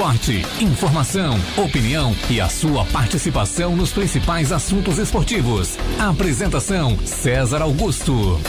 Esporte. Informação, opinião e a sua participação nos principais assuntos esportivos. Apresentação: César Augusto.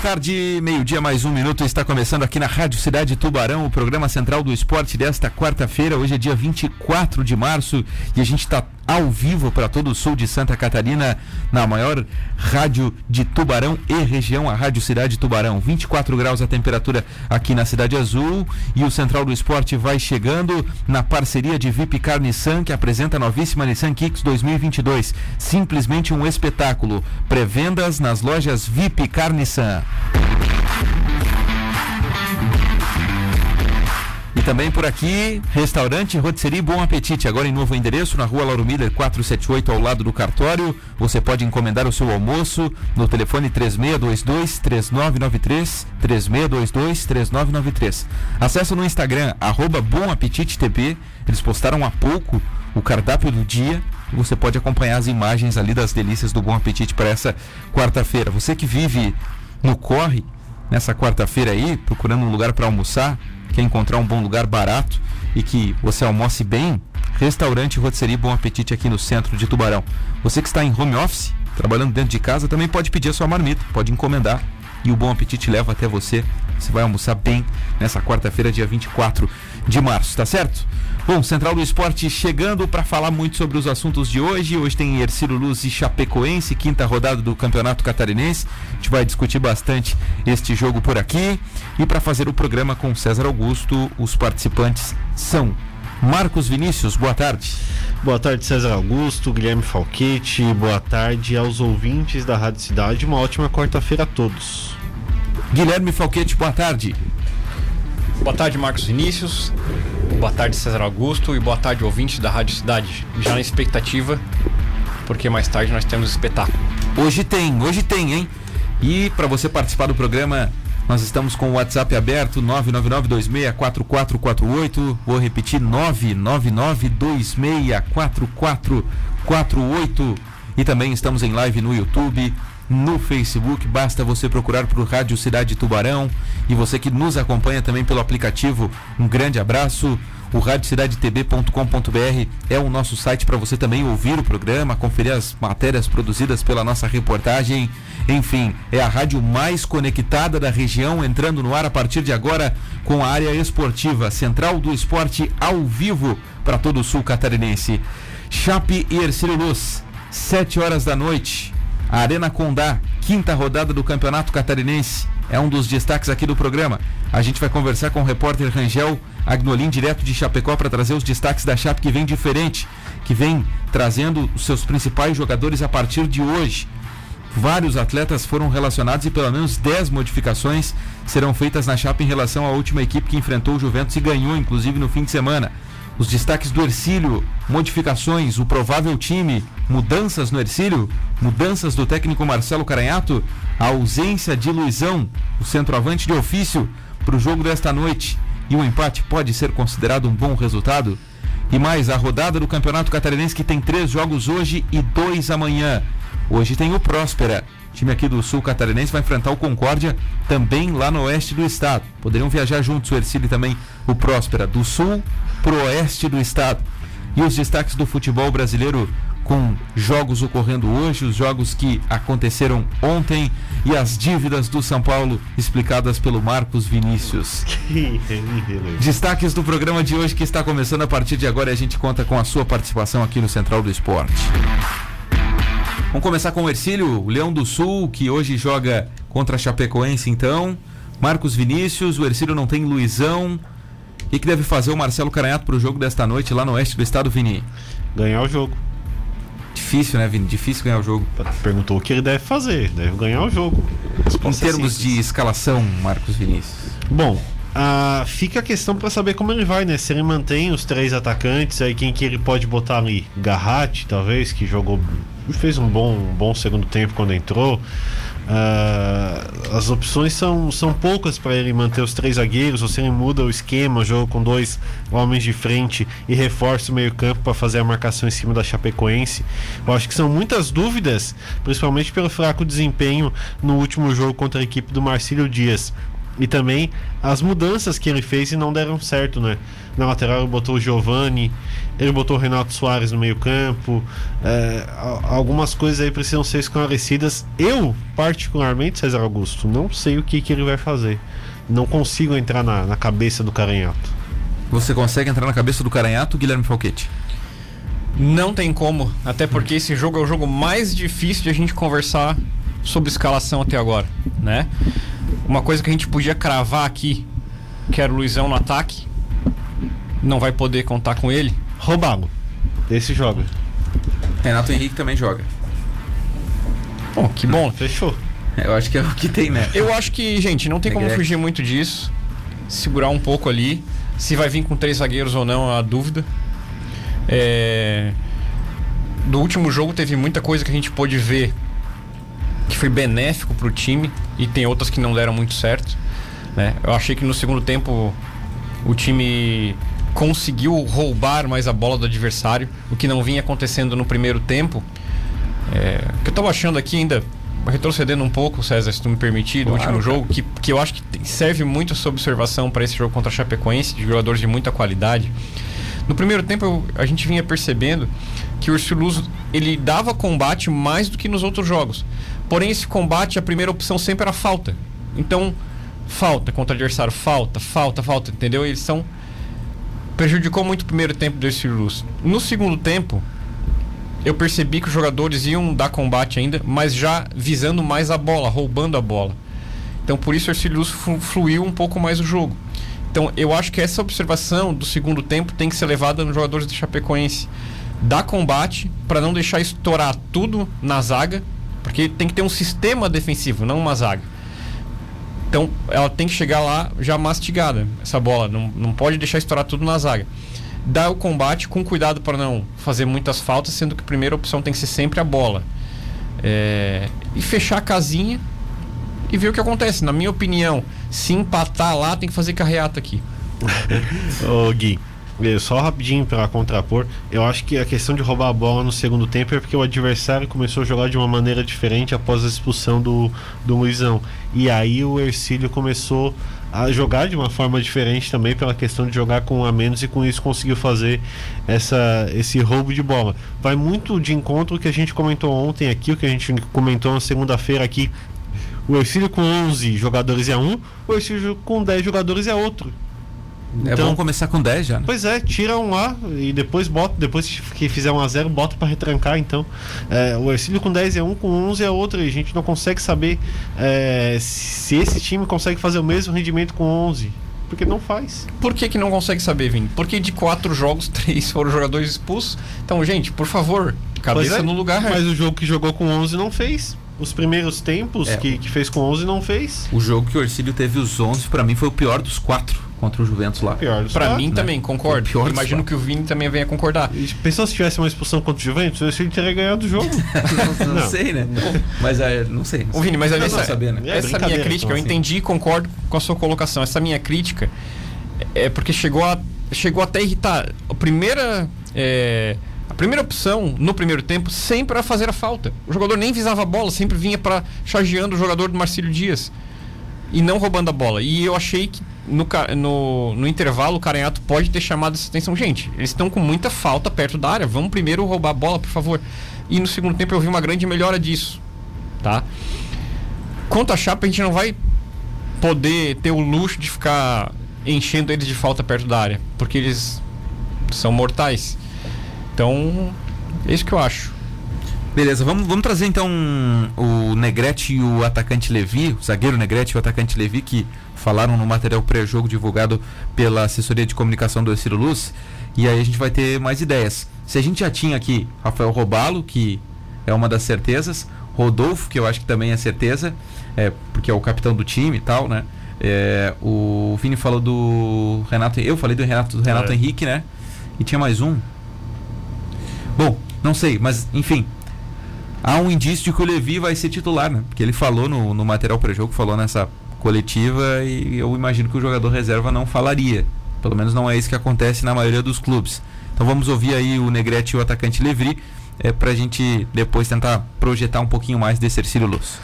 tarde, meio-dia mais um minuto, está começando aqui na Rádio Cidade Tubarão, o programa central do esporte desta quarta-feira. Hoje é dia 24 de março e a gente está ao vivo para todo o sul de Santa Catarina, na maior rádio de Tubarão e região, a Rádio Cidade Tubarão. 24 graus a temperatura aqui na Cidade Azul e o Central do Esporte vai chegando na parceria de VIP Car Nissan, que apresenta a novíssima Nissan Kicks 2022. Simplesmente um espetáculo. Pré-vendas nas lojas VIP Car Nissan. E também por aqui, restaurante Rotisserie Bom Apetite, agora em novo endereço, na rua Lauro Miller 478, ao lado do cartório. Você pode encomendar o seu almoço no telefone 3622-3993, 3622-3993. Acesse no Instagram, arroba Bom Apetite TP. Eles postaram há pouco o cardápio do dia. Você pode acompanhar as imagens ali das delícias do Bom Apetite para essa quarta-feira. Você que vive no corre, nessa quarta-feira aí, procurando um lugar para almoçar, encontrar um bom lugar barato e que você almoce bem, restaurante Rotisserie Bom Apetite aqui no centro de Tubarão. Você que está em home office, trabalhando dentro de casa, também pode pedir a sua marmita, pode encomendar e o Bom Apetite leva até você. Você vai almoçar bem nessa quarta-feira, dia 24 de março, tá certo? Bom, Central do Esporte chegando para falar muito sobre os assuntos de hoje. Hoje tem Ercílio Luz e Chapecoense, quinta rodada do Campeonato Catarinense. A gente vai discutir bastante este jogo por aqui. E para fazer o programa com César Augusto, os participantes são Marcos Vinícius, boa tarde. Boa tarde, César Augusto, Guilherme Falquete, boa tarde aos ouvintes da Rádio Cidade. Uma ótima quarta-feira a todos. Guilherme Falquete, boa tarde. Boa tarde, Marcos Vinícius. Boa tarde, César Augusto. E boa tarde, ouvintes da Rádio Cidade. Já na expectativa, porque mais tarde nós temos espetáculo. Hoje tem, hoje tem, hein? E para você participar do programa, nós estamos com o WhatsApp aberto 999264448. Vou repetir 999264448. E também estamos em live no YouTube, no Facebook. Basta você procurar por Rádio Cidade Tubarão. E você que nos acompanha também pelo aplicativo, um grande abraço. O radiocidadetb.com.br é o nosso site para você também ouvir o programa, conferir as matérias produzidas pela nossa reportagem. Enfim, é a rádio mais conectada da região, entrando no ar a partir de agora com a área esportiva, Central do Esporte ao vivo para todo o sul catarinense. Chape e Ercílio Luz, 7 horas da noite. Arena Condá, quinta rodada do Campeonato Catarinense. É um dos destaques aqui do programa. A gente vai conversar com o repórter Rangel Agnolim, direto de Chapecó, para trazer os destaques da Chape que vem diferente, que vem trazendo os seus principais jogadores a partir de hoje. Vários atletas foram relacionados e pelo menos 10 modificações serão feitas na Chape em relação à última equipe que enfrentou o Juventus e ganhou, inclusive, no fim de semana. Os destaques do Ercílio, modificações, o provável time, mudanças no Ercílio, mudanças do técnico Marcelo Caranhato, a ausência de Luizão, o centroavante de ofício, para o jogo desta noite. E o empate pode ser considerado um bom resultado? E mais, a rodada do Campeonato Catarinense que tem três jogos hoje e dois amanhã. Hoje tem o Próspera. Time aqui do Sul Catarinense vai enfrentar o Concórdia também lá no oeste do estado. Poderiam viajar juntos o Ercílio também o Próspera, do sul pro oeste do estado. E os destaques do futebol brasileiro com jogos ocorrendo hoje, os jogos que aconteceram ontem e as dívidas do São Paulo explicadas pelo Marcos Vinícius. Destaques do programa de hoje que está começando a partir de agora e a gente conta com a sua participação aqui no Central do Esporte. Vamos começar com o Ercílio, o Leão do Sul, que hoje joga contra a Chapecoense então. Marcos Vinícius, o Ercílio não tem Luizão. O que, deve fazer o Marcelo Caranhato para o jogo desta noite lá no oeste do estado, Vini? Ganhar o jogo. Difícil, né, Vini? Difícil ganhar o jogo. Perguntou o que ele deve fazer. Deve ganhar o jogo. Em termos de escalação, Marcos Vinícius. Bom, ah, fica a questão para saber como ele vai, né? Se ele mantém os três atacantes, aí quem que ele pode botar ali? Garratti, talvez, que jogou. fez um bom, um bom segundo tempo quando entrou. Uh, as opções são, são poucas para ele manter os três zagueiros, ou se ele muda o esquema, jogo com dois homens de frente e reforça o meio-campo para fazer a marcação em cima da Chapecoense. Eu acho que são muitas dúvidas, principalmente pelo fraco desempenho no último jogo contra a equipe do Marcílio Dias. E também as mudanças que ele fez e não deram certo, né? Na lateral ele botou o Giovani, ele botou o Renato Soares no meio-campo. É, algumas coisas aí precisam ser esclarecidas. Eu, particularmente, César Augusto, não sei o que, que ele vai fazer. Não consigo entrar na, na cabeça do Caranhato. Você consegue entrar na cabeça do Caranhato, Guilherme Falquete? Não tem como, até porque esse jogo é o jogo mais difícil de a gente conversar sobre escalação até agora, né? Uma coisa que a gente podia cravar aqui, que era o Luizão no ataque, não vai poder contar com ele. Roubado. Esse joga. Renato Henrique também joga. Bom, que bom. Fechou. Eu acho que é o que tem, né? Eu acho que, gente, não tem como fugir muito disso. Segurar um pouco ali. Se vai vir com três zagueiros ou não, é a dúvida. É... Do último jogo teve muita coisa que a gente pôde ver que foi benéfico para o time e tem outras que não deram muito certo. Né? Eu achei que no segundo tempo o time conseguiu roubar mais a bola do adversário, o que não vinha acontecendo no primeiro tempo. É, o que eu estava achando aqui ainda, retrocedendo um pouco, César, se tu me permitir, do claro, último jogo, que, que eu acho que serve muito a sua observação para esse jogo contra a Chapecoense, de jogadores de muita qualidade. No primeiro tempo eu, a gente vinha percebendo que o Ursiluso ele dava combate mais do que nos outros jogos. Porém, esse combate, a primeira opção sempre era falta. Então, falta contra o adversário, falta, falta, falta, entendeu? Eles são. Prejudicou muito o primeiro tempo do Estilus. No segundo tempo, eu percebi que os jogadores iam dar combate ainda, mas já visando mais a bola, roubando a bola. Então, por isso o Ercilius fluiu um pouco mais o jogo. Então, eu acho que essa observação do segundo tempo tem que ser levada nos jogadores do Chapecoense. Dar combate para não deixar estourar tudo na zaga porque tem que ter um sistema defensivo, não uma zaga. Então ela tem que chegar lá já mastigada, essa bola. Não, não pode deixar estourar tudo na zaga. Dar o combate com cuidado para não fazer muitas faltas, sendo que a primeira opção tem que ser sempre a bola. É, e fechar a casinha e ver o que acontece. Na minha opinião, se empatar lá, tem que fazer carreata aqui. Ô Gui, só rapidinho para contrapor, eu acho que a questão de roubar a bola no segundo tempo é porque o adversário começou a jogar de uma maneira diferente após a expulsão do, do Luizão. E aí o Ercílio começou a jogar de uma forma diferente também pela questão de jogar com a menos e com isso conseguiu fazer essa, esse roubo de bola. Vai muito de encontro o que a gente comentou ontem aqui, o que a gente comentou na segunda-feira aqui. O Ercílio com 11 jogadores é um, o Ercílio com 10 jogadores é outro. É então, bom começar com 10 já, né? Pois é, tira um lá e depois bota, depois que fizer um a 0 bota para retrancar, então. É, o Ercílio com 10 é um, com 11 é outro, e a gente não consegue saber é, se esse time consegue fazer o mesmo rendimento com 11. Porque não faz. Por que, que não consegue saber, Vini? Porque de quatro jogos, três foram jogadores expulsos. Então, gente, por favor, cabeça é, no lugar. Mas o jogo que jogou com 11 não fez. Os primeiros tempos é. que, que fez com 11 não fez. O jogo que o Ercílio teve os 11, para mim, foi o pior dos quatro contra o Juventus lá. Pior Para mim né? também, concordo. Pior Imagino que o Vini também venha concordar. Pensou se tivesse uma expulsão contra o Juventus, eu ele teria ganhado o jogo. não, não, sei, né? Não. Mas é, não sei. O Vini, mas essa, saber, né? essa minha crítica, então, eu assim. entendi e concordo com a sua colocação. Essa minha crítica é porque chegou a chegou até a irritar. A primeira é, a primeira opção no primeiro tempo sempre era fazer a falta. O jogador nem visava a bola, sempre vinha para chargeando o jogador do Marcílio Dias e não roubando a bola. E eu achei que no, no, no intervalo o Caranhato pode ter chamado essa atenção. Gente, eles estão com muita falta perto da área. Vamos primeiro roubar a bola, por favor. E no segundo tempo eu vi uma grande melhora disso. Tá? Quanto a Chapa, a gente não vai poder ter o luxo de ficar enchendo eles de falta perto da área. Porque eles são mortais. Então, é isso que eu acho. Beleza, vamos, vamos trazer então o Negrete e o atacante Levi, o zagueiro Negrete e o atacante Levi, que falaram no material pré-jogo divulgado pela assessoria de comunicação do Ciro Luz. E aí a gente vai ter mais ideias. Se a gente já tinha aqui Rafael Robalo, que é uma das certezas, Rodolfo, que eu acho que também é certeza, é, porque é o capitão do time e tal, né? É, o Vini falou do Renato, eu falei do Renato, do Renato é. Henrique, né? E tinha mais um. Bom, não sei, mas enfim, há um indício de que o Levi vai ser titular, né? Porque ele falou no, no material pré-jogo, falou nessa coletiva e eu imagino que o jogador reserva não falaria. Pelo menos não é isso que acontece na maioria dos clubes. Então vamos ouvir aí o Negrete e o atacante Levri é, para a gente depois tentar projetar um pouquinho mais desse Ercílio Luz.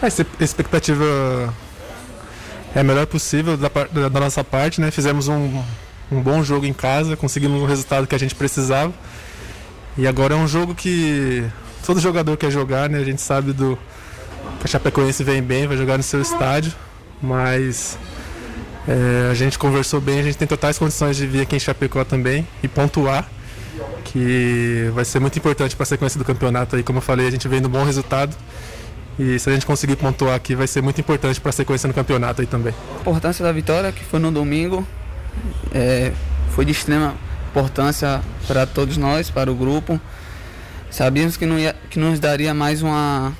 A expectativa é a melhor possível da, da nossa parte, né? Fizemos um, um bom jogo em casa, conseguimos o resultado que a gente precisava. E agora é um jogo que todo jogador quer jogar, né? A gente sabe do que a Chapecoense vem bem, vai jogar no seu estádio, mas é, a gente conversou bem, a gente tem totais condições de vir aqui em Chapecó também e pontuar, que vai ser muito importante para a sequência do campeonato aí. Como eu falei, a gente vem no bom resultado e se a gente conseguir pontuar aqui, vai ser muito importante para a sequência no campeonato aí também. A importância da vitória, que foi no domingo, é, foi de extrema importância para todos nós, para o grupo. Sabíamos que, não ia, que nos daria mais uma,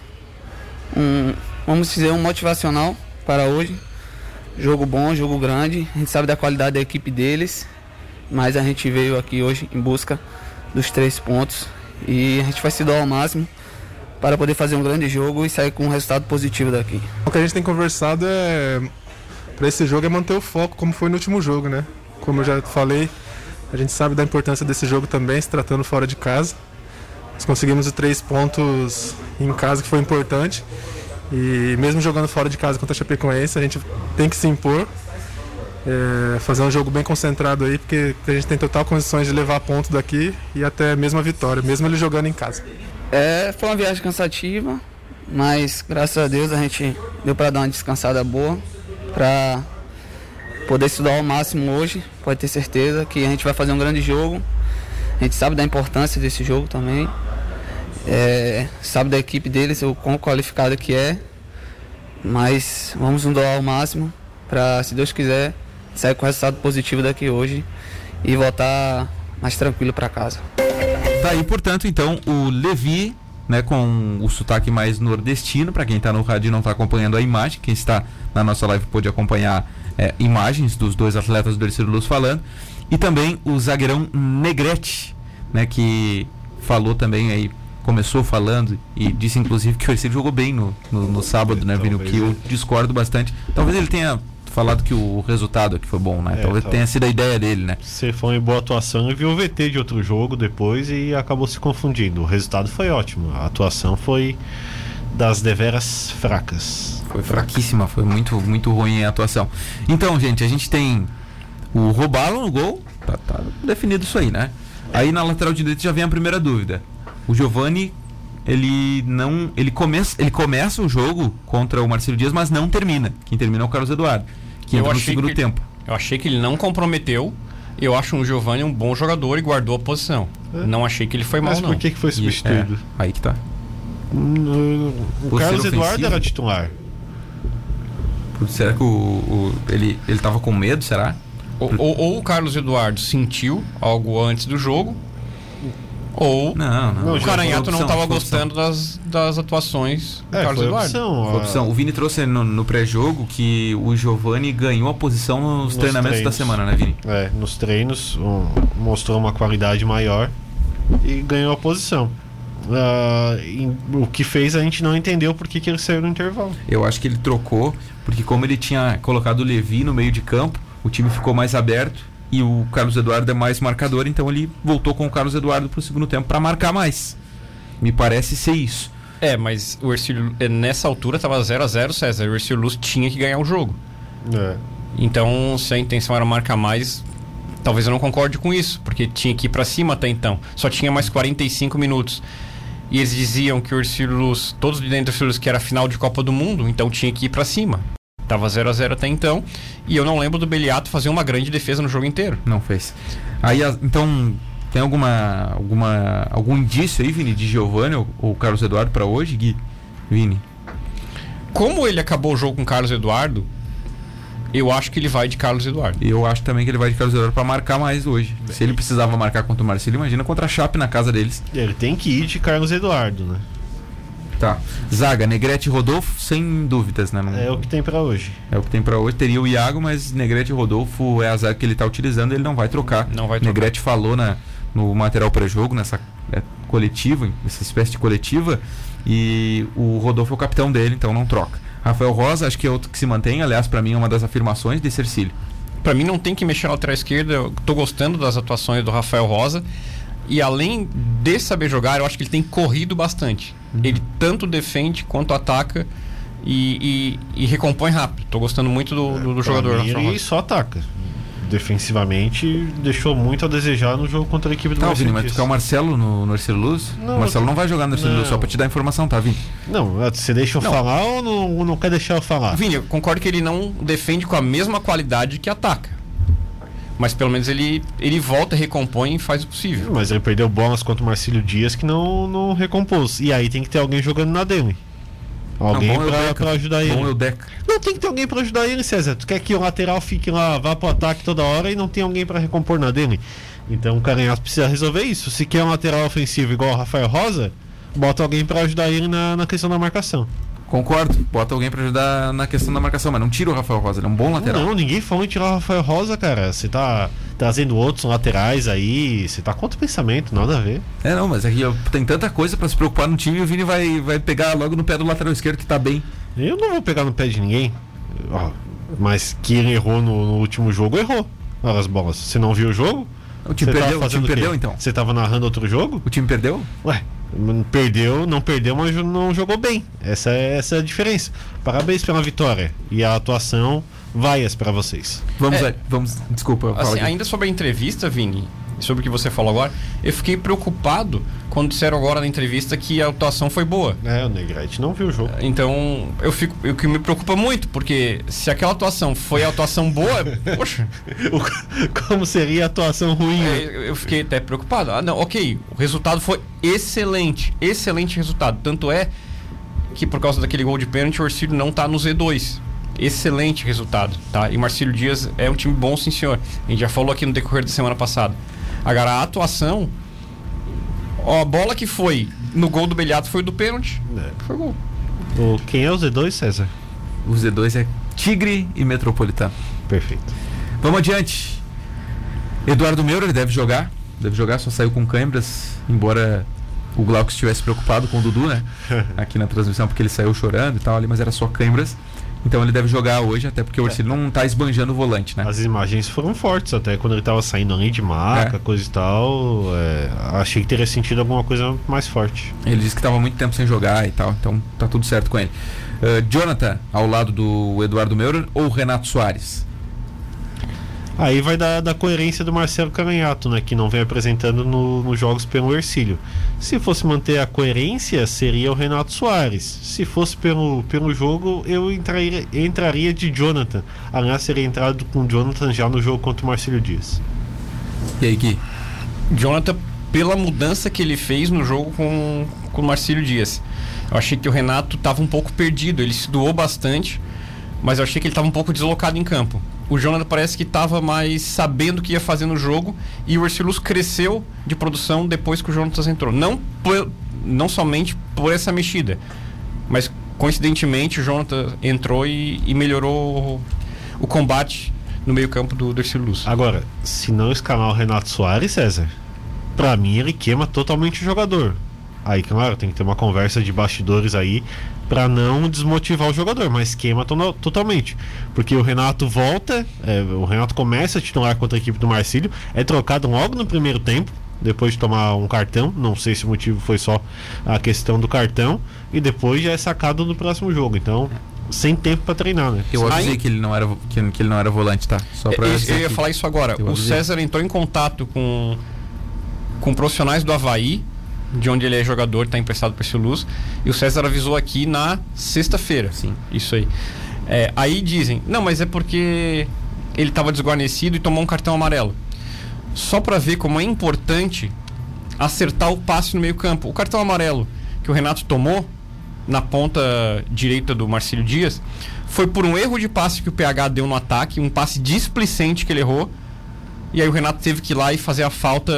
um, vamos dizer, um motivacional para hoje. Jogo bom, jogo grande. A gente sabe da qualidade da equipe deles, mas a gente veio aqui hoje em busca dos três pontos e a gente vai se dar ao máximo para poder fazer um grande jogo e sair com um resultado positivo daqui. O que a gente tem conversado é para esse jogo é manter o foco como foi no último jogo, né? Como eu já falei, a gente sabe da importância desse jogo também, se tratando fora de casa. Nós conseguimos os três pontos em casa que foi importante. E mesmo jogando fora de casa contra a Chapecoense, a gente tem que se impor, é, fazer um jogo bem concentrado aí, porque a gente tem total condições de levar ponto daqui e até mesmo a vitória, mesmo ele jogando em casa. É, foi uma viagem cansativa, mas graças a Deus a gente deu para dar uma descansada boa, para poder estudar ao máximo hoje. Pode ter certeza que a gente vai fazer um grande jogo. A gente sabe da importância desse jogo também. É, sabe da equipe deles, o quão qualificada que é. Mas vamos nos doar ao máximo para, se Deus quiser, sair com resultado positivo daqui hoje e voltar mais tranquilo para casa. Tá aí, portanto, então, o Levi, né, com o sotaque mais nordestino, para quem está no rádio e não está acompanhando a imagem, quem está na nossa live pode acompanhar é, imagens dos dois atletas do Ercílio Luz falando, e também o zagueirão Negrete, né, que falou também aí, começou falando e disse inclusive que o Ercílio jogou bem no, no, no sábado, né, Vini, que eu discordo bastante. Talvez ele tenha falado que o resultado aqui foi bom, né? É, Talvez tenha sido a ideia dele, né? Você foi em boa atuação e viu o VT de outro jogo depois e acabou se confundindo. O resultado foi ótimo. A atuação foi das deveras fracas. Foi fraquíssima, foi muito, muito ruim a atuação. Então, gente, a gente tem o Robalo no gol, tá, tá definido isso aí, né? Aí na lateral direita já vem a primeira dúvida. O Giovani ele não ele começa ele começa o jogo contra o Marcelo Dias mas não termina quem termina é o Carlos Eduardo que eu entra no segundo que, tempo. Eu achei que ele não comprometeu. Eu acho um Giovanni um bom jogador e guardou a posição. É. Não achei que ele foi mal, Mas por que, que foi substituído? É, aí que tá. No, o por Carlos Eduardo era titular. Será que o, o, ele, ele tava com medo, será? Ou, ou, ou, o Carlos Eduardo sentiu algo antes do jogo, ou não, não. o Caranhato não estava gostando das, das atuações do é, Carlos Eduardo. Opção, opção. O Vini trouxe no, no pré-jogo que o Giovani ganhou a posição nos, nos treinamentos treinos. da semana, né, Vini? É, nos treinos um, mostrou uma qualidade maior e ganhou a posição. Uh, em, o que fez a gente não entendeu por que, que ele saiu no intervalo. Eu acho que ele trocou, porque como ele tinha colocado o Levi no meio de campo, o time ficou mais aberto e o Carlos Eduardo é mais marcador, então ele voltou com o Carlos Eduardo para o segundo tempo para marcar mais. Me parece ser isso. É, mas o Ercílio, é, nessa altura estava 0 a 0 César. O Ercílio Luz tinha que ganhar o jogo. É. Então, se a intenção era marcar mais, talvez eu não concorde com isso, porque tinha que ir para cima até então. Só tinha mais 45 minutos. E eles diziam que o Luz, todos de dentro do Luz, que era final de Copa do Mundo, então tinha que ir para cima. Tava 0 a 0 até então. E eu não lembro do Beliato fazer uma grande defesa no jogo inteiro. Não fez. Aí, então, tem alguma, alguma algum indício aí, Vini, de Giovanni ou, ou Carlos Eduardo para hoje, Gui? Vini? Como ele acabou o jogo com Carlos Eduardo, eu acho que ele vai de Carlos Eduardo. Eu acho também que ele vai de Carlos Eduardo para marcar mais hoje. Se ele precisava marcar contra o Marcelo, imagina contra a Chape na casa deles. Ele tem que ir de Carlos Eduardo, né? Tá. Zaga, Negrete e Rodolfo, sem dúvidas, né? Não- É o que tem pra hoje. É o que tem pra hoje. Teria o Iago, mas Negrete e Rodolfo é a zaga que ele tá utilizando, ele não vai trocar. Não vai trocar. Negrete falou na, no material pré-jogo, nessa é, coletiva, essa espécie de coletiva, e o Rodolfo é o capitão dele, então não troca. Rafael Rosa, acho que é outro que se mantém, aliás, pra mim é uma das afirmações de Cercílio. Pra mim não tem que mexer na lateral esquerda. Eu tô gostando das atuações do Rafael Rosa. E além de saber jogar, eu acho que ele tem corrido bastante. Ele tanto defende quanto ataca e, e- e recompõe rápido. Tô gostando muito do, do- do Pra jogador. mim, Rafael Rosa. só ataca. Defensivamente, deixou muito a desejar no jogo contra a equipe do Tá, Marcelo Vini, mas tu quer o Marcelo no, no Ercílio Luz? Não, o Marcelo não vai jogar no Ercílio Luz, só pra te dar informação, tá, Vini? Não, você deixa eu Não. falar ou não, não quer deixar eu falar? Vini, eu concordo que ele não defende com a mesma qualidade que ataca. Mas pelo menos ele, ele volta, recompõe e faz o possível. Mas ele perdeu bolas contra o Marcílio Dias que não, não recompôs. E aí tem que ter alguém jogando na dele. Alguém o pra, pra ajudar ele. Bom é o Deca. Não tem que ter alguém pra ajudar ele, César. Tu quer que o lateral fique lá, vá pro ataque toda hora e não tem alguém pra recompor na dele. Então o Caranhaço precisa resolver isso. Se quer um lateral ofensivo igual o Rafael Rosa, bota alguém pra ajudar ele na, na questão da marcação. Concordo, bota alguém pra ajudar na questão da marcação, mas não tira o Rafael Rosa, ele é um bom lateral. Não, ninguém falou em tirar o Rafael Rosa, cara. Você tá trazendo outros laterais aí. Você tá contra o pensamento, nada a ver. É, não, mas aqui ó, tem tanta coisa pra se preocupar no time e o Vini vai, vai pegar logo no pé do lateral esquerdo que tá bem. Eu não vou pegar no pé de ninguém. Ó, mas que ele errou no, no último jogo, errou. Olha as bolas. Você não viu o jogo? O time perdeu, o time perdeu então. Você tava narrando outro jogo? O time perdeu? Ué, perdeu, não perdeu, mas não jogou bem. Essa é, essa é a diferença. Parabéns pela vitória. E a atuação, vaias pra vocês. Vamos, É. aí, vamos, desculpa, Assim, ainda sobre a entrevista, Vini, sobre o que você falou agora, eu fiquei preocupado quando disseram agora na entrevista que a atuação foi boa. É, o Negrete não viu o jogo. Então, eu fico, o que me preocupa muito, porque se aquela atuação foi a atuação boa, poxa, Como seria a atuação ruim? né? eu, eu fiquei até preocupado. Ah, não, ok, o resultado foi excelente, excelente resultado. Tanto é que por causa daquele gol de pênalti, o Orcílio não tá no Z2. Excelente resultado, tá? E o Marcílio Dias é um time bom, sim senhor. A gente já falou aqui no decorrer da semana passada. Agora, a atuação. Ó, a bola que foi no gol do Belhato foi do pênalti. É. Foi gol. O, quem é o Z2, César? O Z2 é Tigre e Metropolitano. Perfeito. Vamos adiante. Eduardo Meurer deve jogar. Deve jogar, só saiu com câimbras, embora o Glauco estivesse preocupado com o Dudu, né? Aqui na transmissão, porque ele saiu chorando e tal ali, mas era só câimbras. Então ele deve jogar hoje, até porque o Orcílio não tá esbanjando o volante, né? As imagens foram fortes, até quando ele tava saindo ali de maca, É. coisa e tal. é, achei que teria sentido alguma coisa mais forte. Ele disse que estava muito tempo sem jogar e tal, então tá tudo certo com ele. Ah, Jonathan, ao lado do Eduardo Meurer ou Renato Soares? Aí vai da, da coerência do Marcelo Caranhato, né? Que não vem apresentando no- nos jogos pelo Ercílio. Se fosse manter a coerência, seria o Renato Soares. Se fosse pelo, pelo jogo, eu entraria, entraria de Jonathan. Aliás, seria entrado com Jonathan já no jogo contra o Marcelo Dias. E aí, Gui? Jonathan, pela mudança que ele fez no jogo com, com o Marcílio Dias. Eu achei que o Renato estava um pouco perdido, ele se doou bastante, mas eu achei que ele estava um pouco deslocado em campo. O Jonathan parece que estava mais sabendo o que ia fazer no jogo e o Ercilus cresceu de produção depois que o Jonathan entrou. Não, por- não somente por essa mexida, mas coincidentemente o Jonathan entrou e, e melhorou o, o combate no meio-campo do, do Ercilus. Agora, se não escalar o Renato Soares, César, pra mim ele queima totalmente o jogador. Aí, claro, tem que ter uma conversa de bastidores aí pra não desmotivar o jogador, mas queima to- totalmente. Porque o Renato volta, é, o Renato começa a titular contra a equipe do Marcílio, é trocado logo no primeiro tempo, depois de tomar um cartão, não sei se o motivo foi só a questão do cartão, e depois já é sacado no próximo jogo. Então, sem tempo pra treinar, né? Eu avisei Aí- que ele não era que, que ele não era volante, tá? Só pra Eu, eu dizer ia falar isso agora. Eu o avisei. César entrou em contato com, com profissionais do Havaí, de onde ele é jogador, está emprestado para esse Luz. E o César avisou aqui na sexta-feira. Sim. Isso aí. É, aí dizem, não, mas é porque ele estava desguarnecido e tomou um cartão amarelo. Só para ver como é importante acertar o passe no meio-campo. O cartão amarelo que o Renato tomou na ponta direita do Marcílio Dias foi por um erro de passe que o PH deu no ataque, um passe displicente que ele errou. E aí o Renato teve que ir lá e fazer a falta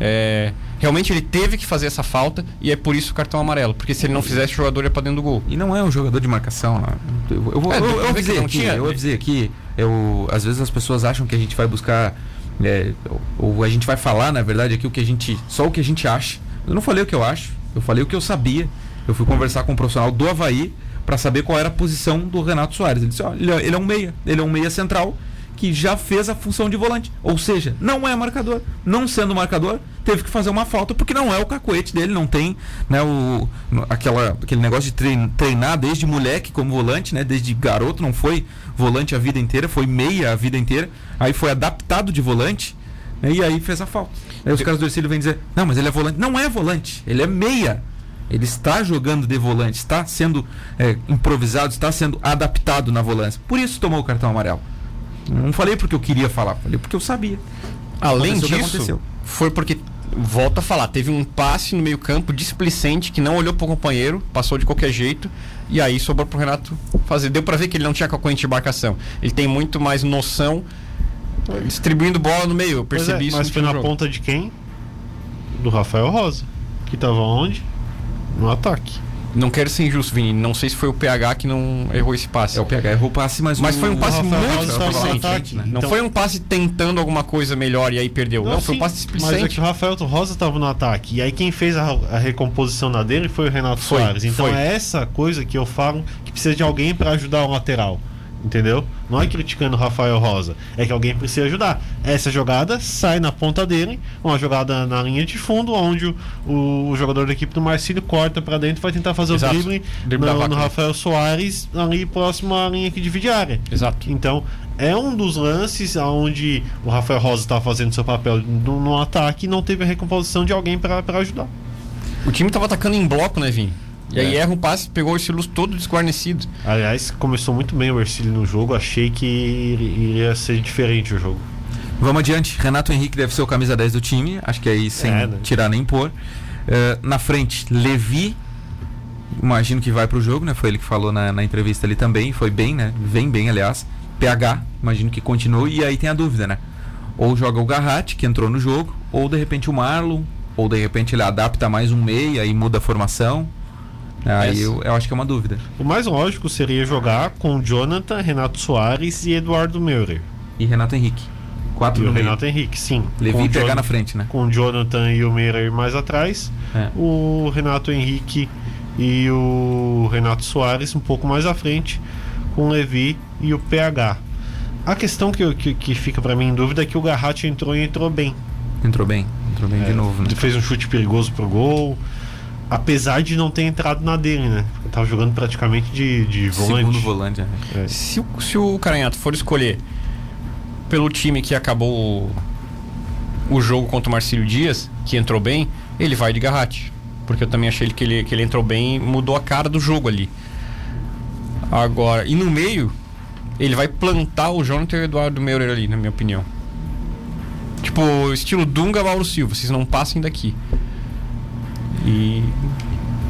é, Realmente ele teve que fazer essa falta e é por isso o cartão amarelo. Porque se ele não fizesse, o jogador ia pra dentro do gol. E não é um jogador de marcação. Né? Eu, eu, vou- É, eu- avisei aqui, tinha, eu né? avisei aqui. Eu, às vezes as pessoas acham que a gente vai buscar. é, ou a gente vai falar, na verdade, aqui o que a gente. Só o que a gente acha. Eu não falei o que eu acho, eu falei o que eu sabia. Eu fui conversar com um profissional do Havaí para saber qual era a posição do Renato Soares. Ele disse: é- ele é um meia, ele é um meia central que já fez a função de volante. Ou seja, não é marcador. Não sendo marcador, teve que fazer uma falta, porque não é o cacoete dele, não tem né, o, aquela, aquele negócio de trein- treinar desde moleque como volante, né? Desde garoto, não foi volante a vida inteira, foi meia a vida inteira. Aí foi adaptado de volante né, e aí fez a falta. Aí os caras do Ercílio vêm dizer, não, mas ele é volante. Não é volante, ele é meia. Ele está jogando de volante, está sendo é, improvisado, está sendo adaptado na volância. Por isso tomou o cartão amarelo. Não falei porque eu queria falar, falei porque eu sabia. Além Aconteceu disso, aconteceu. foi porque, volto a falar, teve um passe no meio-campo displicente que não olhou pro companheiro, passou de qualquer jeito, e aí sobrou pro Renato fazer. Deu pra ver que ele não tinha cacoete de marcação. Ele tem muito mais noção distribuindo bola no meio. Eu Pois é, percebi isso mas foi na jogo. ponta de quem? Do Rafael Rosa. Que tava onde? No ataque. Não quero ser injusto, Vini. Não sei se foi o PH que não errou esse passe. É o PH, errou o passe, mas, Mas o- foi um passe Rafael muito displicente. ataque, Não então- foi um passe tentando alguma coisa melhor e aí perdeu. Não, foi um passe Mas é displicente. que o Rafael Rosa estava no ataque. E aí quem fez a, a recomposição na dele foi o Renato Foi, Soares. Então foi. é essa coisa que eu falo que precisa de alguém para ajudar o lateral. Entendeu? Não é criticando o Rafael Rosa. É que alguém precisa ajudar. Essa jogada sai na ponta dele, uma jogada na linha de fundo, onde o, o, jogador da equipe do Marcílio corta para dentro e vai tentar fazer Exato. o drible, no, no? Rafael Soares, ali próximo à linha que divide a área. Exato. Então, é um dos lances onde o Rafael Rosa estava fazendo seu papel no, no ataque e não teve a recomposição de alguém para ajudar. O time tava atacando em bloco, né, Vini? E aí É. erra um passe, pegou esse luz todo desguarnecido. Aliás, começou muito bem o Ercílio no jogo, achei que iria ser diferente o jogo. Vamos adiante. Renato Henrique deve ser o camisa 10 do time. Acho que aí sem É, né? tirar nem pôr. Eh, na frente, Levi. Imagino que vai pro jogo, né? Foi ele que falou na, na entrevista ali também. Foi bem, né? Vem bem, aliás. PH, imagino que continue. E aí tem a dúvida, né? Ou joga o Garratti, que entrou no jogo, ou de repente o Marlon, ou de repente ele adapta mais um meia e muda a formação. Aí Essa. eu, eu acho que é uma dúvida. O mais lógico seria jogar com Jonathan, Renato Soares e Eduardo Meurer. E Renato Henrique. Quatro E no o meio. Renato Henrique, sim. Levi com pegar Jon- na frente, né? Com o Jonathan e o Meurer mais atrás. É. o Renato Henrique e o Renato Soares um pouco mais à frente, com o Levi e o PH. A questão que, que, que fica pra mim em dúvida é que o Garratti entrou e entrou bem. Entrou bem. Entrou bem de É, novo, né? Fez um chute perigoso pro gol. Apesar de não ter entrado na dele, né? Porque tava jogando praticamente de, de volante. Segundo volante, né? É. Se o, se o Caranhato for escolher pelo time que acabou o, o jogo contra o Marcílio Dias, que entrou bem, ele vai de Garratti. Porque eu também achei que ele, que ele entrou bem e mudou a cara do jogo ali. Agora, e no meio, ele vai plantar o Jonathan e o Eduardo Meurer ali, na minha opinião. Tipo, estilo Dunga Mauro Silva, vocês não passem daqui. E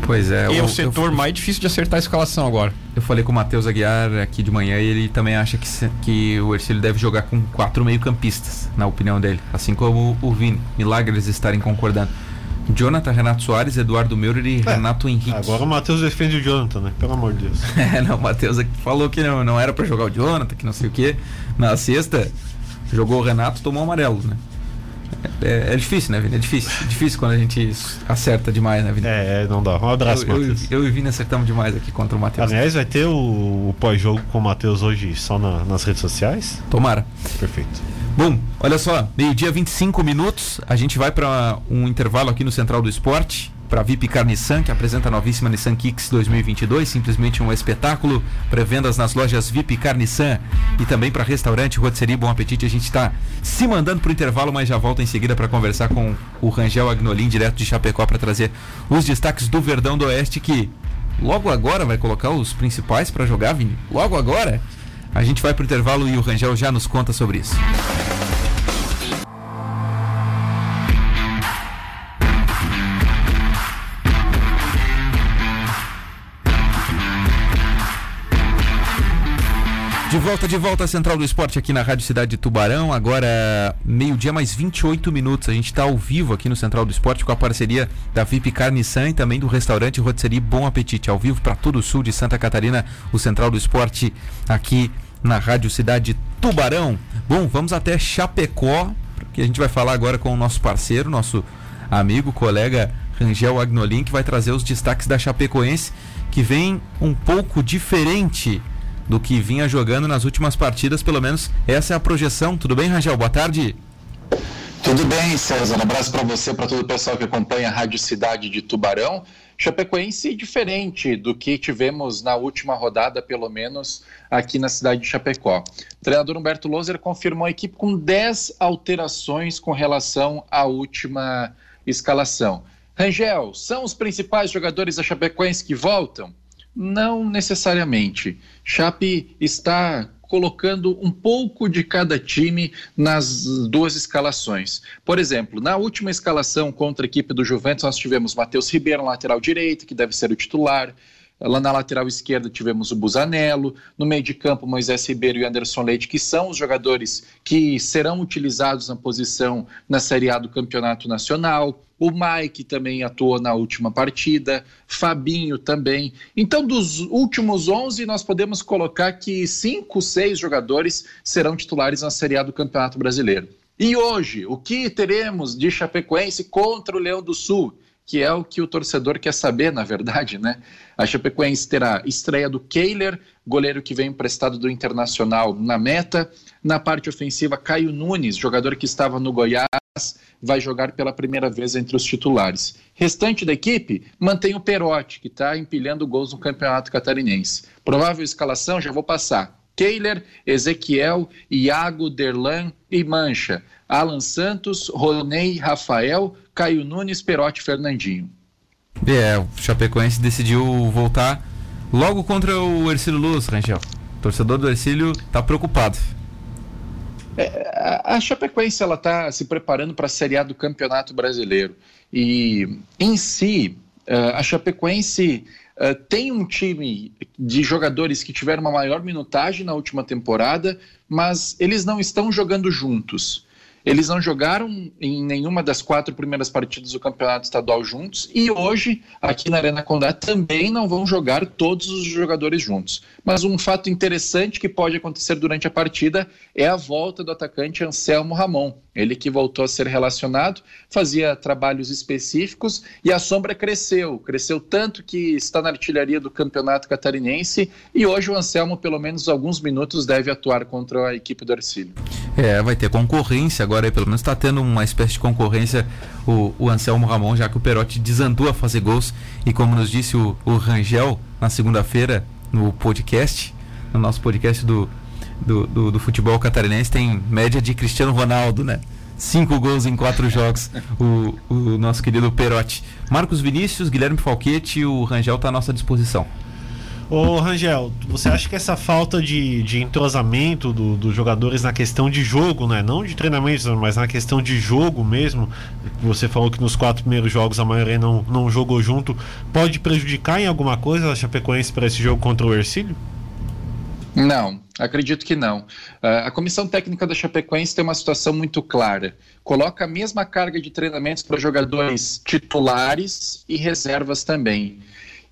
Pois é. é eu- o setor eu, mais difícil de acertar a escalação agora. eu falei com o Matheus Aguiar aqui de manhã e ele também acha que, que o Ercílio deve jogar com quatro meio-campistas, na opinião dele. Assim como o Vini. Milagre eles estarem concordando. Jonathan, Renato Soares, Eduardo Meurer e Renato Henrique. Agora o Matheus defende o Jonathan, né? Pelo amor de Deus. É, não, o Matheus aqui falou que não, não era pra jogar o Jonathan, que não sei o que. Na sexta, jogou o Renato, tomou o amarelo, né? É, é difícil, né, Vini? É difícil. É difícil quando a gente acerta demais, né, Vini? É, é, não dá. Um abraço, eu, eu, Matheus. eu e o Vini acertamos demais aqui contra o Matheus. Aliás, vai ter o, o pós-jogo com o Matheus hoje só na- nas redes sociais? Tomara. Perfeito. Bom, olha só, meio-dia 25 minutos, a gente vai para um intervalo aqui no Central do Esporte, para VIP Car Nissan, que apresenta a novíssima Nissan Kicks 2022, simplesmente um espetáculo, pré-vendas nas lojas VIP Car Nissan e também para restaurante Rotisserie Bom Apetite. A gente está se mandando para o intervalo, mas já volta em seguida para conversar com o Rangel Agnolin, direto de Chapecó, para trazer os destaques do Verdão do Oeste, que logo agora vai colocar os principais para jogar, Vini. Logo agora. A gente vai para o intervalo e o Rangel já nos conta sobre isso. De volta, de volta à Central do Esporte aqui na Rádio Cidade de Tubarão. Agora, meio-dia mais 28 minutos. A gente está ao vivo aqui no Central do Esporte com a parceria da VIP Carne San e também do restaurante Rotisserie Bom Apetite. Ao vivo para todo o sul de Santa Catarina, o Central do Esporte aqui na Rádio Cidade Tubarão. Bom, vamos até Chapecó, que a gente vai falar agora com o nosso parceiro, nosso amigo, colega Rangel Agnolin, que vai trazer os destaques da Chapecoense, que vem um pouco diferente do que vinha jogando nas últimas partidas, pelo menos essa é a projeção. Tudo bem, Rangel? Boa tarde. Tudo bem, César. Um abraço para você, para todo o pessoal que acompanha a Rádio Cidade de Tubarão. Chapecoense diferente do que tivemos na última rodada, pelo menos aqui na cidade de Chapecó. O treinador Humberto Loser confirmou a equipe com 10 alterações com relação à última escalação. Rangel, são os principais jogadores da Chapecoense que voltam? Não necessariamente. Chape está colocando um pouco de cada time nas duas escalações. Por exemplo, na última escalação contra a equipe do Juventus, nós tivemos Matheus Ribeiro, lateral direito, que deve ser o titular. Lá na lateral esquerda tivemos o Busanello, no meio de campo Moisés Ribeiro e Anderson Leite, que são os jogadores que serão utilizados na posição na Série A do Campeonato Nacional. O Mike também atuou na última partida, Fabinho também. Então, dos últimos 11, nós podemos colocar que cinco, seis jogadores serão titulares na Série A do Campeonato Brasileiro. E hoje, o que teremos de Chapecoense contra o Leão do Sul? Que é o que o torcedor quer saber, na verdade, né? A Chapecoense terá estreia do Kehler, goleiro que vem emprestado do Internacional na meta. Na parte ofensiva, Caio Nunes, jogador que estava no Goiás, vai jogar pela primeira vez entre os titulares. Restante da equipe mantém o Perotti, que está empilhando gols no Campeonato Catarinense. Provável escalação, já vou passar. Kehler, Ezequiel, Iago, Derlan e Mancha. Alan Santos, Ronei, Rafael, Caio Nunes, Perotti Fernandinho. É, o Chapecoense decidiu voltar logo contra o Ercílio Luz, Rangel. O torcedor do Ercílio está preocupado. É, a Chapecoense ela está se preparando para a Série A do Campeonato Brasileiro e em si é, a Chapecoense é, tem um time de jogadores que tiveram uma maior minutagem na última temporada, mas eles não estão jogando juntos. Eles não jogaram em nenhuma das quatro primeiras partidas do campeonato estadual juntos e hoje, aqui na Arena Condá, também não vão jogar todos os jogadores juntos. Mas um fato interessante que pode acontecer durante a partida é a volta do atacante Anselmo Ramon. Ele que voltou a ser relacionado, fazia trabalhos específicos e a sombra cresceu. Cresceu tanto que está na artilharia do campeonato catarinense e hoje o Anselmo, pelo menos alguns minutos, deve atuar contra a equipe do Arcílio. É, vai ter concorrência agora, pelo menos está tendo uma espécie de concorrência o, o, Anselmo Ramon, já que o Perotti desandou a fazer gols e como nos disse o, o Rangel na segunda-feira no podcast, no nosso podcast do do, do, do, futebol catarinense tem média de Cristiano Ronaldo, né? Cinco gols em quatro jogos, o, o nosso querido Perotti. Marcos Vinícius, Guilherme Falquete, o Rangel está à nossa disposição. Ô Rangel, você acha que essa falta de, de entrosamento dos do jogadores na questão de jogo, né? Não de treinamento, mas na questão de jogo mesmo, você falou que nos quatro primeiros jogos a maioria não, não jogou junto, pode prejudicar em alguma coisa a Chapecoense para esse jogo contra o Ercílio? Não, acredito que não. Uh, a comissão técnica da Chapecoense tem uma situação muito clara. Coloca a mesma carga de treinamentos para jogadores titulares e reservas também.